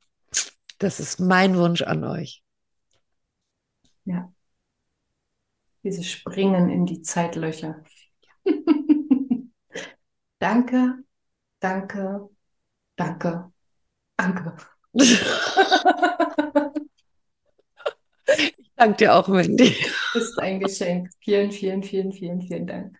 Das ist mein Wunsch an euch. Ja. Diese Springen in die Zeitlöcher. danke, danke, Danke. Danke. ich danke dir auch, Wendy. Das ist ein Geschenk. Vielen, vielen, vielen, vielen, vielen Dank.